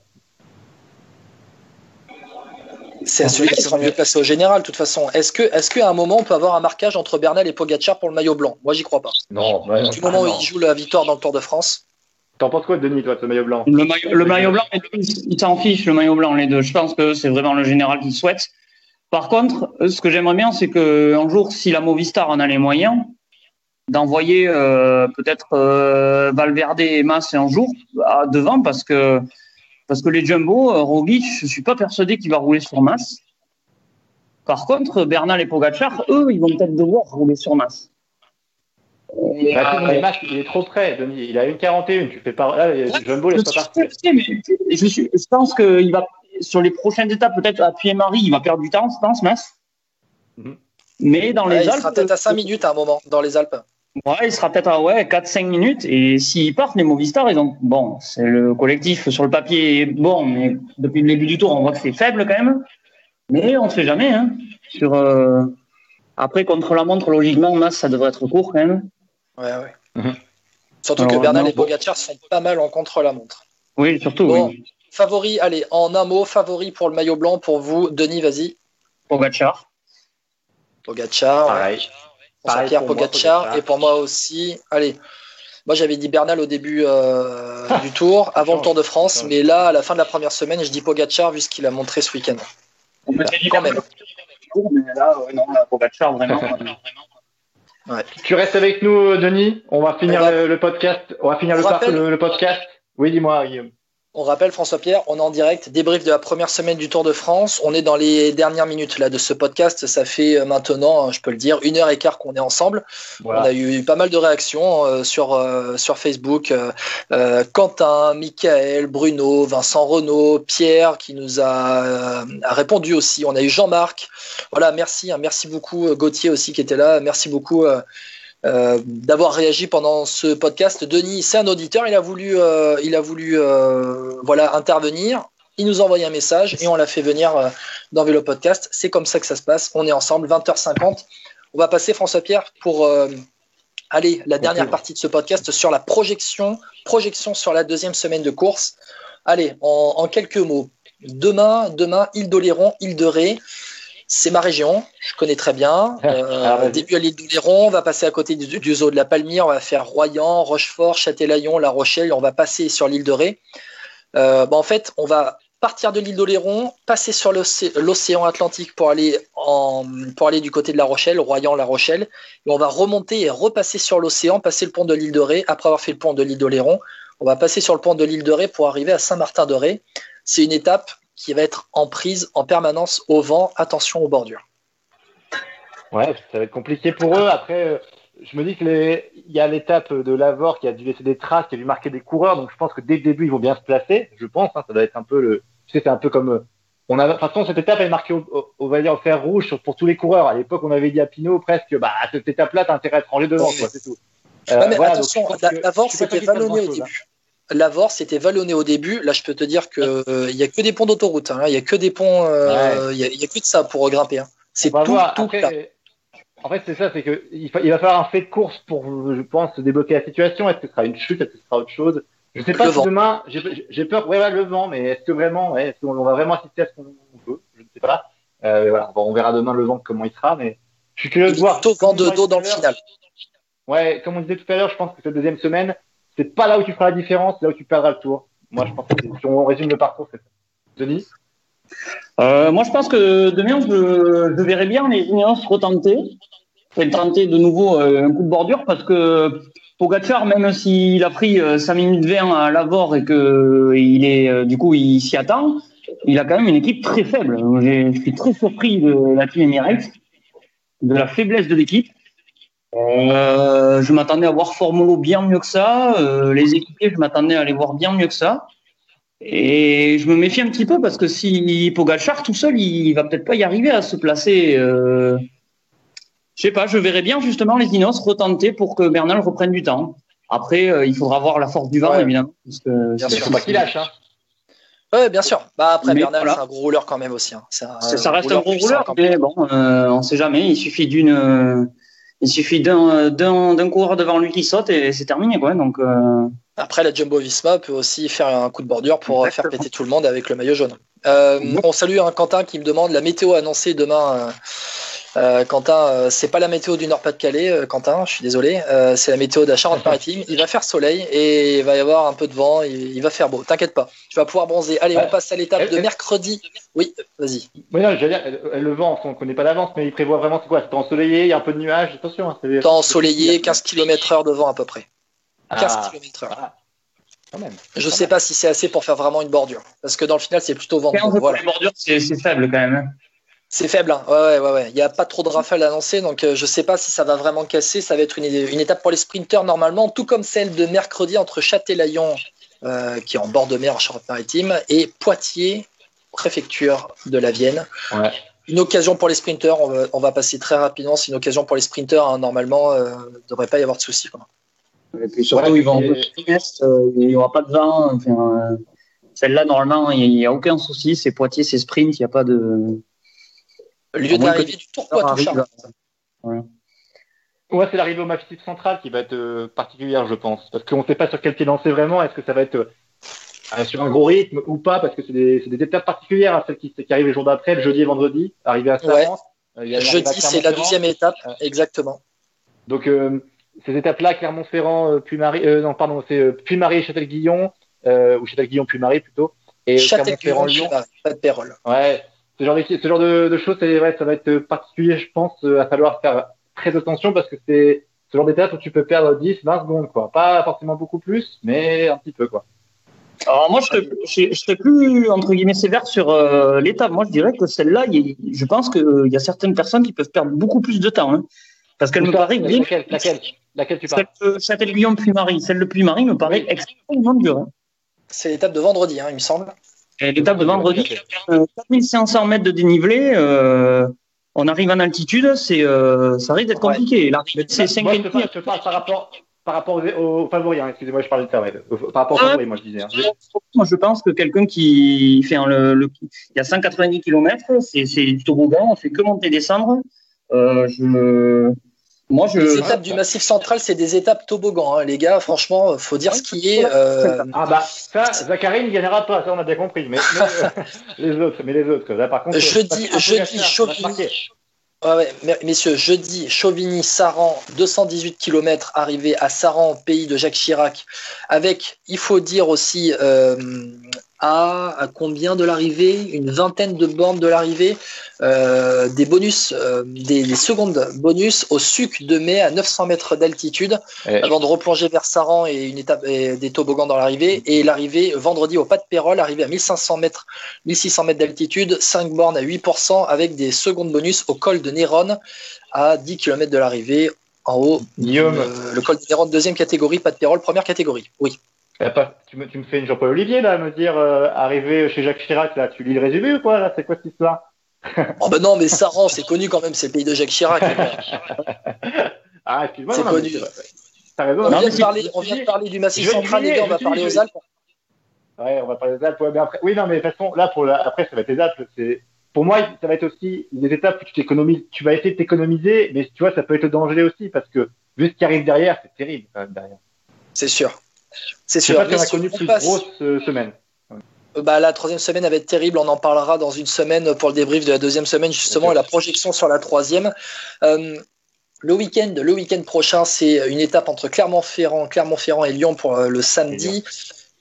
C'est à celui qui sera mieux placé au général, de toute façon. Est-ce que, est-ce qu'à un moment, on peut avoir un marquage entre Bernal et Pogacar pour le maillot blanc? Moi, j'y crois pas. Non, Du moment où il joue la victoire dans le Tour de France, T'en penses quoi, Denis, toi, de ce maillot blanc? Le maillot, le maillot blanc, les deux, ils s'en fichent, le maillot blanc, les deux. Je pense que c'est vraiment le général qui le souhaite. Par contre, ce que j'aimerais bien, c'est que un jour, si la Movistar en a les moyens, d'envoyer euh, peut-être euh, Valverde et Mas un jour à, devant, parce que parce que les Jumbo, euh, Roglic, je suis pas persuadé qu'il va rouler sur Mas. Par contre, Bernal et Pogacar, eux, ils vont peut-être devoir rouler sur Mas. Et, Bah, euh, Mas, il est trop près, Denis. Il a une 41. Tu fais pas. Là, Jumbo laisse pas partir. je je, suis- je pense qu'il va, sur les prochaines étapes, peut-être à Pied-Marie, il va perdre du temps, je pense, Mas. Mhm. Mais dans ouais, les il Alpes. sera peut-être à 5 minutes à un moment, dans les Alpes. Ouais, il sera peut-être à ouais, 4-5 minutes. Et s'ils partent, les Movistar, ils ont. Bon, c'est le collectif sur le papier est bon, mais depuis le début du tour, on voit que c'est faible quand même. Mais on ne sait jamais. Hein. Sur, euh, Après, contre la montre, logiquement, Mas, ça devrait être court quand même. Ouais, ouais. Mhm. Surtout Alors, que Bernal non, et Pogacar sont pas mal en contre-la-montre. Oui, surtout, Bon. oui. Favori, allez, en un mot, favori pour le maillot blanc pour vous. Denis, vas-y. Pogacar. Pogacar. ouais. Pareil. François Pareil Pierre pour moi, Pogacar, et pour moi aussi. Allez, moi j'avais dit Bernal au début euh, du tour, avant le Tour de France, mais là, à la fin de la première semaine, je dis Pogacar vu ce qu'il a montré ce week-end. On peut dire Quand même. Mais là, ouais, non, là, Pogacar, vraiment. Tu restes avec nous, Denis. On va finir On va- le, le podcast. On va finir le, le podcast. Oui, dis-moi, Guillaume. On rappelle François Pierre, on est en direct, débrief de la première semaine du Tour de France. On est dans les dernières minutes là de ce podcast. Ça fait euh, maintenant, je peux le dire, une heure et quart qu'on est ensemble. Voilà. On a eu pas mal de réactions euh, sur, euh, sur Facebook. Euh, euh, Quentin, Michael, Bruno, Vincent Renault, Pierre qui nous a, euh, a répondu aussi. On a eu Jean-Marc. Voilà, merci. hein, merci beaucoup. euh, Gauthier aussi qui était là. Merci beaucoup. Euh, d'avoir réagi pendant ce podcast. Denis, c'est un auditeur, il a voulu, euh, il a voulu euh, voilà, intervenir. Il nous a envoyé un message et on l'a fait venir dans Vélo Podcast. C'est comme ça que ça se passe. On est ensemble, 20h50. On va passer, François-Pierre, pour aller la dernière partie de ce podcast sur la projection, projection sur la deuxième semaine de course. Allez, en, en quelques mots. Demain, demain, île d'Oléron, île de Ré. C'est ma région, je connais très bien. Euh, Alors, vas-y. début à l'île d'Oléron, on va passer à côté du, du zoo de la Palmyre, on va faire Royan, Rochefort, Châtelaillon, La Rochelle, on va passer sur l'île de Ré. Euh, bah, en fait, on va partir de l'île d'Oléron, passer sur l'océ- l'océan Atlantique pour aller, en, pour aller du côté de La Rochelle, Royan, La Rochelle, et on va remonter et repasser sur l'océan, passer le pont de l'île de Ré. Après avoir fait le pont de l'île d'Oléron, on va passer sur le pont de l'île de Ré pour arriver à Saint-Martin-de-Ré. C'est une étape qui va être en prise en permanence au vent. Attention aux bordures. Ouais, ça va être compliqué pour eux. Après, euh, je me dis que les... il y a l'étape de Lavore qui a dû laisser des traces, qui a dû marquer des coureurs. Donc je pense que dès le début, ils vont bien se placer. Je pense, hein, ça doit être un peu le. Tu sais, c'est un peu comme. euh, On a, de toute façon, cette étape elle est marquée au, au, on va dire, au fer rouge pour tous les coureurs. À l'époque, on avait dit à Pinot presque, bah, cette étape-là, t'as intérêt à te ranger devant, quoi, c'est tout. Ouais, mais voilà, donc attention, pense la- que- l'Avor, c'était vallonné au grand-chose, hein. Début. L'Avor, c'était vallonné au début. Là, je peux te dire que euh, il y a que des ponts d'autoroute. hein. Il y a que des ponts. euh, Il y, a, il y a que de ça pour grimper. hein. C'est tout, voir. tout Après. En fait, c'est ça, c'est que il, fa- il va falloir un fait de course pour, je pense, débloquer la situation. Est-ce que ce sera une chute, est-ce que ce sera autre chose? Je sais pas Le si vent. demain, j'ai peur, ouais, ouais, le vent, mais est-ce que vraiment, ouais, est-ce qu'on va vraiment assister à ce qu'on veut? Je ne sais pas. Euh, voilà, bon, on verra demain le vent comment il sera, mais je suis curieux de voir. Plutôt vent de dos dans le final. Ouais, comme on disait tout à l'heure, je pense que cette deuxième semaine, c'est pas là où tu feras la différence, là où tu perdras le tour. Moi, je pense que si on résume le parcours, c'est ça. Denis Euh, moi, je pense que demain, je, je verrai bien les Ineos retenter. Et tenter de nouveau euh, un coup de bordure parce que Pogacar, même s'il a pris euh, 5 minutes 20 à Lavore et que il est, euh, du coup, il s'y attend, il a quand même une équipe très faible. Je suis très surpris de la team Emirates, de la faiblesse de l'équipe. Euh, je m'attendais à voir Formolo bien mieux que ça. Euh, les équipiers, je m'attendais à les voir bien mieux que ça. Et je me méfie un petit peu parce que si Pogacar tout seul, il va peut-être pas y arriver à se placer. Euh... Je sais pas, je verrais bien justement les Inos retenter pour que Bernal reprenne du temps. Après, euh, il faudra voir la force du vent, Ouais. évidemment. Parce que Bien sûr. Faut pas qu'il lâche, hein. Ouais, bien sûr. Bah après, Mais Bernal, voilà. c'est un gros rouleur quand même aussi. hein. Un ça reste un gros rouleur, quand même. mais bon, euh, on sait jamais. Il suffit d'une, euh, il suffit d'un, coureur devant lui qui saute et c'est terminé, quoi. Donc, euh, Après, la Jumbo Visma peut aussi faire un coup de bordure pour euh, faire péter tout le monde avec le maillot jaune. Euh, on salue un Quentin qui me demande la météo annoncée demain. Euh, Quentin, euh, c'est pas la météo du Nord-Pas-de-Calais, euh, Quentin, je suis désolé. Euh, c'est la météo de la Charente-Maritime. Il va faire soleil et il va y avoir un peu de vent. Il, il va faire beau. T'inquiète pas, tu vas pouvoir bronzer. Allez, Ouais. on passe à l'étape de mercredi. Oui, vas-y. Oui, non, j'allais dire, le vent, on ne connaît pas d'avance, mais il prévoit vraiment, c'est quoi? C'est ensoleillé, il y a un peu de nuages, attention. Hein, c'est- Temps ensoleillé, 15 km heure de vent à peu près. 15 Ah, km heure. ah, quand même. Je sais pas si c'est assez pour faire vraiment une bordure. Parce que dans le final, c'est plutôt vent. 15 Voilà. bordures, c'est, c'est faible quand même. C'est faible, hein. ouais, ouais, ouais, ouais. Il n'y a pas trop de rafales annoncées, donc euh, je sais pas si ça va vraiment casser. Ça va être une, une étape pour les sprinteurs normalement, tout comme celle de mercredi entre Châtelaillon, euh, qui est en bord de mer en Charente-Maritime, et Poitiers, préfecture de la Vienne. Ouais. Une occasion pour les sprinteurs, on va, on va passer très rapidement. C'est une occasion pour les sprinteurs, hein. normalement, euh, il ne devrait pas y avoir de soucis. quoi. Et puis surtout, Ouais, ils vont euh, il n'y aura pas de vent. Enfin, euh, celle-là, normalement, il n'y a aucun souci. C'est Poitiers, c'est sprint, il n'y a pas de. Lieu À d'arrivée du Tour Poitou arrive, Charente. Ouais, c'est l'arrivée au Massif central qui va être euh, particulière, je pense. Parce qu'on ne sait pas sur quel pied danser vraiment. Est-ce que ça va être euh, sur un gros rythme ou pas? Parce que c'est des, c'est des étapes particulières, hein, celles qui, qui arrivent les jours d'après, le jeudi et vendredi, arriver à Ouais. Euh, arrivée à Jeudi, c'est la deuxième étape, Ouais. exactement. Donc, euh, ces étapes-là, Clermont-Ferrand, euh, Puy-Marie, euh, non, pardon, c'est euh, Puy-Marie et Châtel-Guillon, euh, ou Châtel-Guillon-Puy-Marie plutôt. Et Châtellerault, Clermont-Ferrand-Lyon. pas de Pérol. Ouais, ce genre de, ce genre de, de choses, c'est, ouais, ça va être particulier, je pense, euh, à falloir faire très attention parce que c'est ce genre d'étape où tu peux perdre 10, 20 secondes, quoi. Pas forcément beaucoup plus, mais un petit peu, quoi. Alors moi, je serais, je, je serais plus entre guillemets sévère sur euh, l'étape. Moi, je dirais que celle-là, il y a- je pense qu'il y a certaines personnes qui peuvent perdre beaucoup plus de temps, hein, parce qu'elle me paraît bien. laquelle, laquelle, laquelle tu parles Celle de Châtel-Guillaume puis Marie, celle de puis Marie me paraît Oui. extrêmement dure. hein. C'est l'étape de vendredi, hein, il me semble. L'étape de vendredi, euh, 4500 mètres de dénivelé, euh, on arrive en altitude, c'est euh, ça risque d'être Ouais. compliqué. L'arrivée, c'est 5 Moi, je te parle, je te parle par rapport, par rapport aux, favoris, hein. excusez-moi, je parlais de ça, ouais. Par rapport aux Ah. favoris, moi, je disais. hein. Moi, je pense que quelqu'un qui fait le, le- il y a 190 km, c'est c'est du toboggan, on fait que monter et descendre. Euh, je Moi, je. Les étapes du Massif Central, c'est des étapes toboggan, hein, les gars. Franchement, faut dire ce qui est. euh, Ah bah ça, Zachary ne gagnera pas, ça on a bien compris. Mais, mais, euh, les autres, mais les autres, là par contre. Jeudi, jeudi, Chauvigny. Ouais, ouais, messieurs, jeudi, Chauvigny-Saran, 218 km, arrivé à Saran, pays de Jacques Chirac, avec, il faut dire aussi, euh, à, à combien de l'arrivée? Une vingtaine de bornes de l'arrivée, euh, des bonus, euh, des, des secondes bonus au suc de mai à 900 mètres d'altitude, avant de replonger vers Saran et une étape et des toboggans dans l'arrivée, et l'arrivée vendredi au pas de Pérol, arrivé à 1500 mètres 1600 mètres d'altitude, 5 bornes à 8% avec des secondes bonus au col de Néron à 10 km de l'arrivée en haut. Guillaume, Euh, le col de Néron, deuxième catégorie, pas de Pérol, première catégorie. Oui. Eh, pas- tu, me, tu me fais une Jean-Paul Olivier là, à me dire euh, arrivé chez Jacques Chirac là, tu lis le résumé ou quoi là C'est quoi cette histoire? Oh ben non, mais Saran, c'est connu quand même, c'est le pays de Jacques Chirac. Ah excuse-moi, C'est connu. T'as raison. On non, vient, de parler, on vient de parler du Massif central, les gars, on va parler aux Alpes. Ouais, on va parler des Alpes. Ouais, mais après, oui, non, mais de toute façon, là, pour la, après, ça va être les Alpes. C'est, pour moi, ça va être aussi des étapes où tu t'économises, tu vas essayer de t'économiser, mais tu vois, ça peut être le danger aussi parce que vu ce qui arrive derrière, c'est terrible, quand même, derrière. C'est sûr. C'est Je sais sûr. pas si on a connu on plus passe- grosse euh, semaine. Euh, Bah, la troisième semaine va être terrible. On en parlera dans une semaine pour le débrief de la deuxième semaine, justement, et la projection sur la troisième. Euh, le week-end, le week-end prochain, c'est une étape entre Clermont-Ferrand, Clermont-Ferrand et Lyon pour le samedi.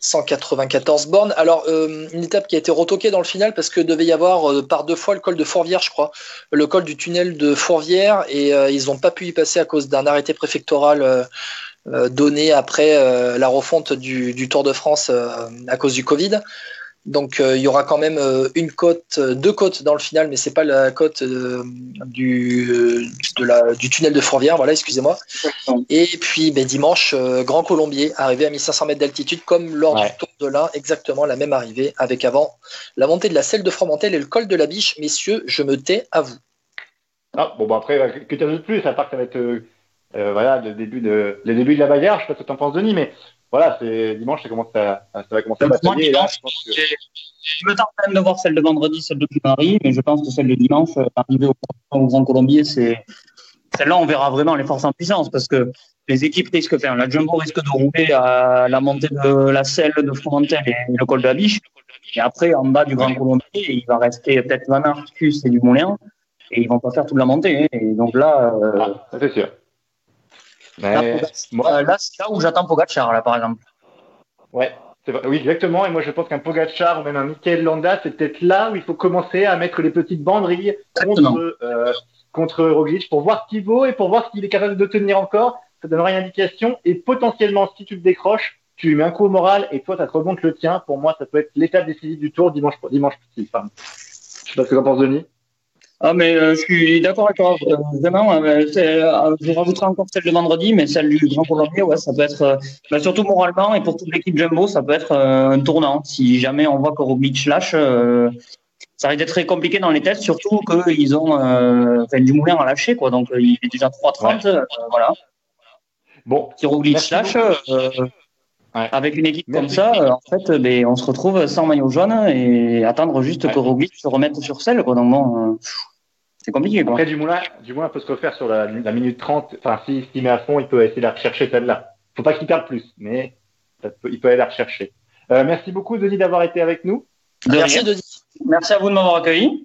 194 bornes. Alors, euh, une étape qui a été retoquée dans le final parce que devait y avoir euh, par deux fois le col de Fourvière, je crois, le col du tunnel de Fourvière, et ils n'ont pas pu y passer à cause d'un arrêté préfectoral donné après euh, la refonte du, du Tour de France euh, à cause du Covid. Donc euh, il y aura quand même euh, une côte, euh, deux côtes dans le final, mais c'est pas la côte euh, du, euh, de la, du tunnel de Fourvière, voilà, excusez-moi. Et puis ben, dimanche, euh, Grand Colombier, arrivé à 1500 mètres d'altitude, comme lors Ouais. du Tour de l'Ain, exactement la même arrivée, avec avant la montée de la selle de Fromentel et le col de la Biche. Messieurs, je me tais à vous. Ah, bon, bah après, euh, que tu as de plus, à part que ça va être, euh, voilà, le début de, le début de la bagarre, je sais pas ce que t'en penses, Denis, mais voilà, c'est, dimanche, ça commence à, ça va commencer à batailler, là, je pense que, Je me tente même de voir celle de vendredi, celle de Paris, mais je pense que celle de dimanche, euh, arrivée au, au Grand Colombier, c'est celle-là, on verra vraiment les forces en puissance parce que les équipes risquent, enfin, la Jumbo risque de rouler à la montée de la selle de Fromentel et le col de la Biche. Et après, en bas du Grand Colombier, il va rester peut-être Van Arcus et du Moulin. Et ils vont pas faire toute la montée. hein. Et donc là, euh, ah, c'est sûr. Là, Mais, moi, euh, là, c'est là où j'attends Pogacar, là, par exemple. Ouais, oui, exactement. Et moi, je pense qu'un Pogacar ou même un Michael Landa, c'est peut-être là où il faut commencer à mettre les petites banderilles contre, euh, contre Roglic pour voir ce qu'il vaut et pour voir ce qu'il est capable de tenir encore. Ça donnera une indication. Et potentiellement, si tu le décroches, tu lui mets un coup au moral et toi, ça te remonte le tien. Pour moi, ça peut être l'étape décisive du tour dimanche, dimanche. Pardon. Je sais pas ce que t'en penses, Denis. Ah, mais euh, je suis d'accord avec toi. Euh, vraiment, euh, euh, je rajouterai encore celle de vendredi, mais celle du Grand Colombier, ouais, ça peut être, euh, bah, surtout moralement et pour toute l'équipe Jumbo, ça peut être euh, un tournant. Si jamais on voit que Roglic lâche, euh, ça risque d'être très compliqué dans les tests, surtout qu'ils ont euh, enfin, du moulin à lâcher, quoi. Donc, il est déjà 3,30, euh, voilà. Bon, Si Roglic lâche, euh, Ouais. avec une équipe Merci. comme ça, euh, en fait, ben, on se retrouve sans maillot jaune et attendre juste Ouais. que Roglic se remette sur selle, quoi. Donc, bon, euh, c'est compliqué, quoi. après, Dumoulin, Dumoulin peut se refaire sur la, la minute 30. Enfin, s'il s'y met à fond, il peut essayer de la rechercher celle-là. Faut pas qu'il perde plus, mais ça peut- il peut aller la rechercher. Euh, merci beaucoup, Denis, d'avoir été avec nous. De Merci rien. Denis. Merci à vous de m'avoir accueilli.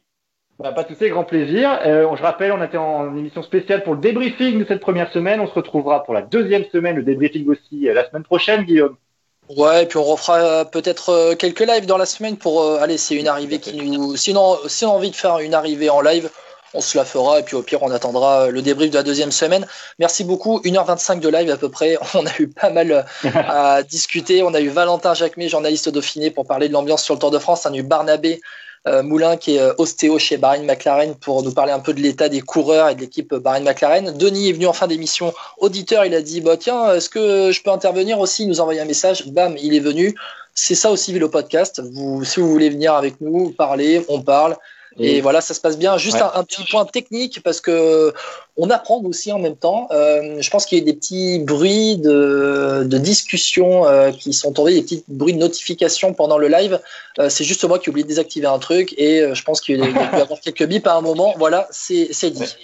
Bah, pas de souci, grand plaisir. Euh, je rappelle, on était en émission spéciale pour le débriefing de cette première semaine. On se retrouvera pour la deuxième semaine, le débriefing aussi euh, la semaine prochaine, Guillaume. Ouais, et puis on refera euh, peut-être euh, quelques lives dans la semaine pour euh, allez, c'est une arrivée qui nous. Sinon, si on a envie de faire une arrivée en live, on se la fera et puis au pire on attendra euh, le débrief de la deuxième semaine. Merci beaucoup, 1h25 de live à peu près. On a eu pas mal euh, à discuter. On a eu Valentin Jacquemet, journaliste Dauphiné, pour parler de l'ambiance sur le Tour de France. On a eu Barnabé euh, Moulin qui est ostéo chez Bahrain McLaren pour nous parler un peu de l'état des coureurs et de l'équipe Bahrain McLaren. Denis est venu en fin d'émission auditeur, il a dit bah tiens, est-ce que je peux intervenir aussi? Il nous a envoyé un message, bam, il est venu. C'est ça aussi Vélo Podcast. Vous, si vous voulez venir avec nous, parler, on parle. Et voilà, ça se passe bien. Juste Ouais. un, un petit point technique parce que on apprend aussi en même temps. Euh, je pense qu'il y a des petits bruits de, de discussion euh, qui sont tombés, des petits bruits de notification pendant le live. Euh, c'est juste moi qui ai oublié de désactiver un truc et euh, je pense qu'il y a avoir quelques bips à un moment. Voilà, c'est c'est dit.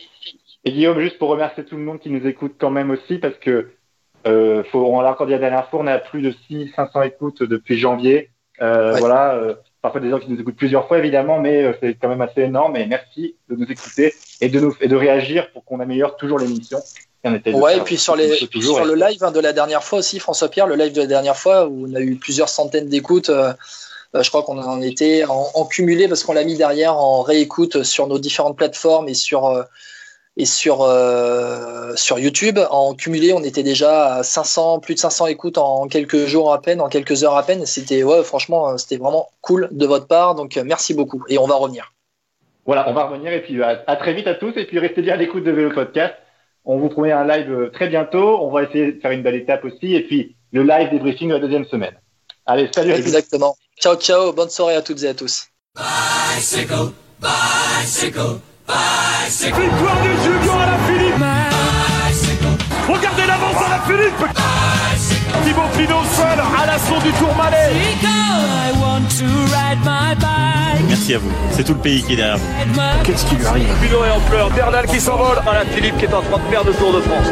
Et Guillaume, juste pour remercier tout le monde qui nous écoute quand même aussi, parce que euh, faut, on l'a encore dit la dernière fois, on a plus de 6 500 écoutes depuis janvier. Euh, Ouais. Voilà, parfois des gens qui nous écoutent plusieurs fois évidemment, mais euh, c'est quand même assez énorme. Et merci de nous écouter et de nous et de réagir pour qu'on améliore toujours l'émission. Ouais, et puis sur, les, puis sur le live hein, de la dernière fois aussi, François-Pierre, le live de la dernière fois où on a eu plusieurs centaines d'écoutes, euh, euh, je crois qu'on en était en, en cumulé parce qu'on l'a mis derrière en réécoute sur nos différentes plateformes et sur, euh, et sur, euh, sur YouTube. En cumulé, on était déjà à 500, plus de 500 écoutes en quelques jours à peine, en quelques heures à peine. C'était, ouais, franchement, euh, c'était vraiment cool de votre part. Donc, euh, merci beaucoup. Et on va revenir. Voilà, on va revenir et puis à, à très vite à tous et puis restez bien à l'écoute de Vélo Podcast. On vous promet un live très bientôt. On va essayer de faire une belle étape aussi et puis le live débriefing de la deuxième semaine. Allez, salut à tous. Exactement. Ciao, ciao. Bonne soirée à toutes et à tous. Bicycle, bicycle, bicycle, Victoire de Julien à la Philippe bicycle, Regardez l'avance à la Philippe bicycle. Thibaut Pinot seul à l'assaut du Tourmalet I want to ride my bike. Merci à vous. C'est tout le pays qui est derrière vous. Qu'est-ce qui lui arrive? Pinot est en pleurs, Bernal qui s'envole à la Philippe qui est en train de perdre le Tour de France.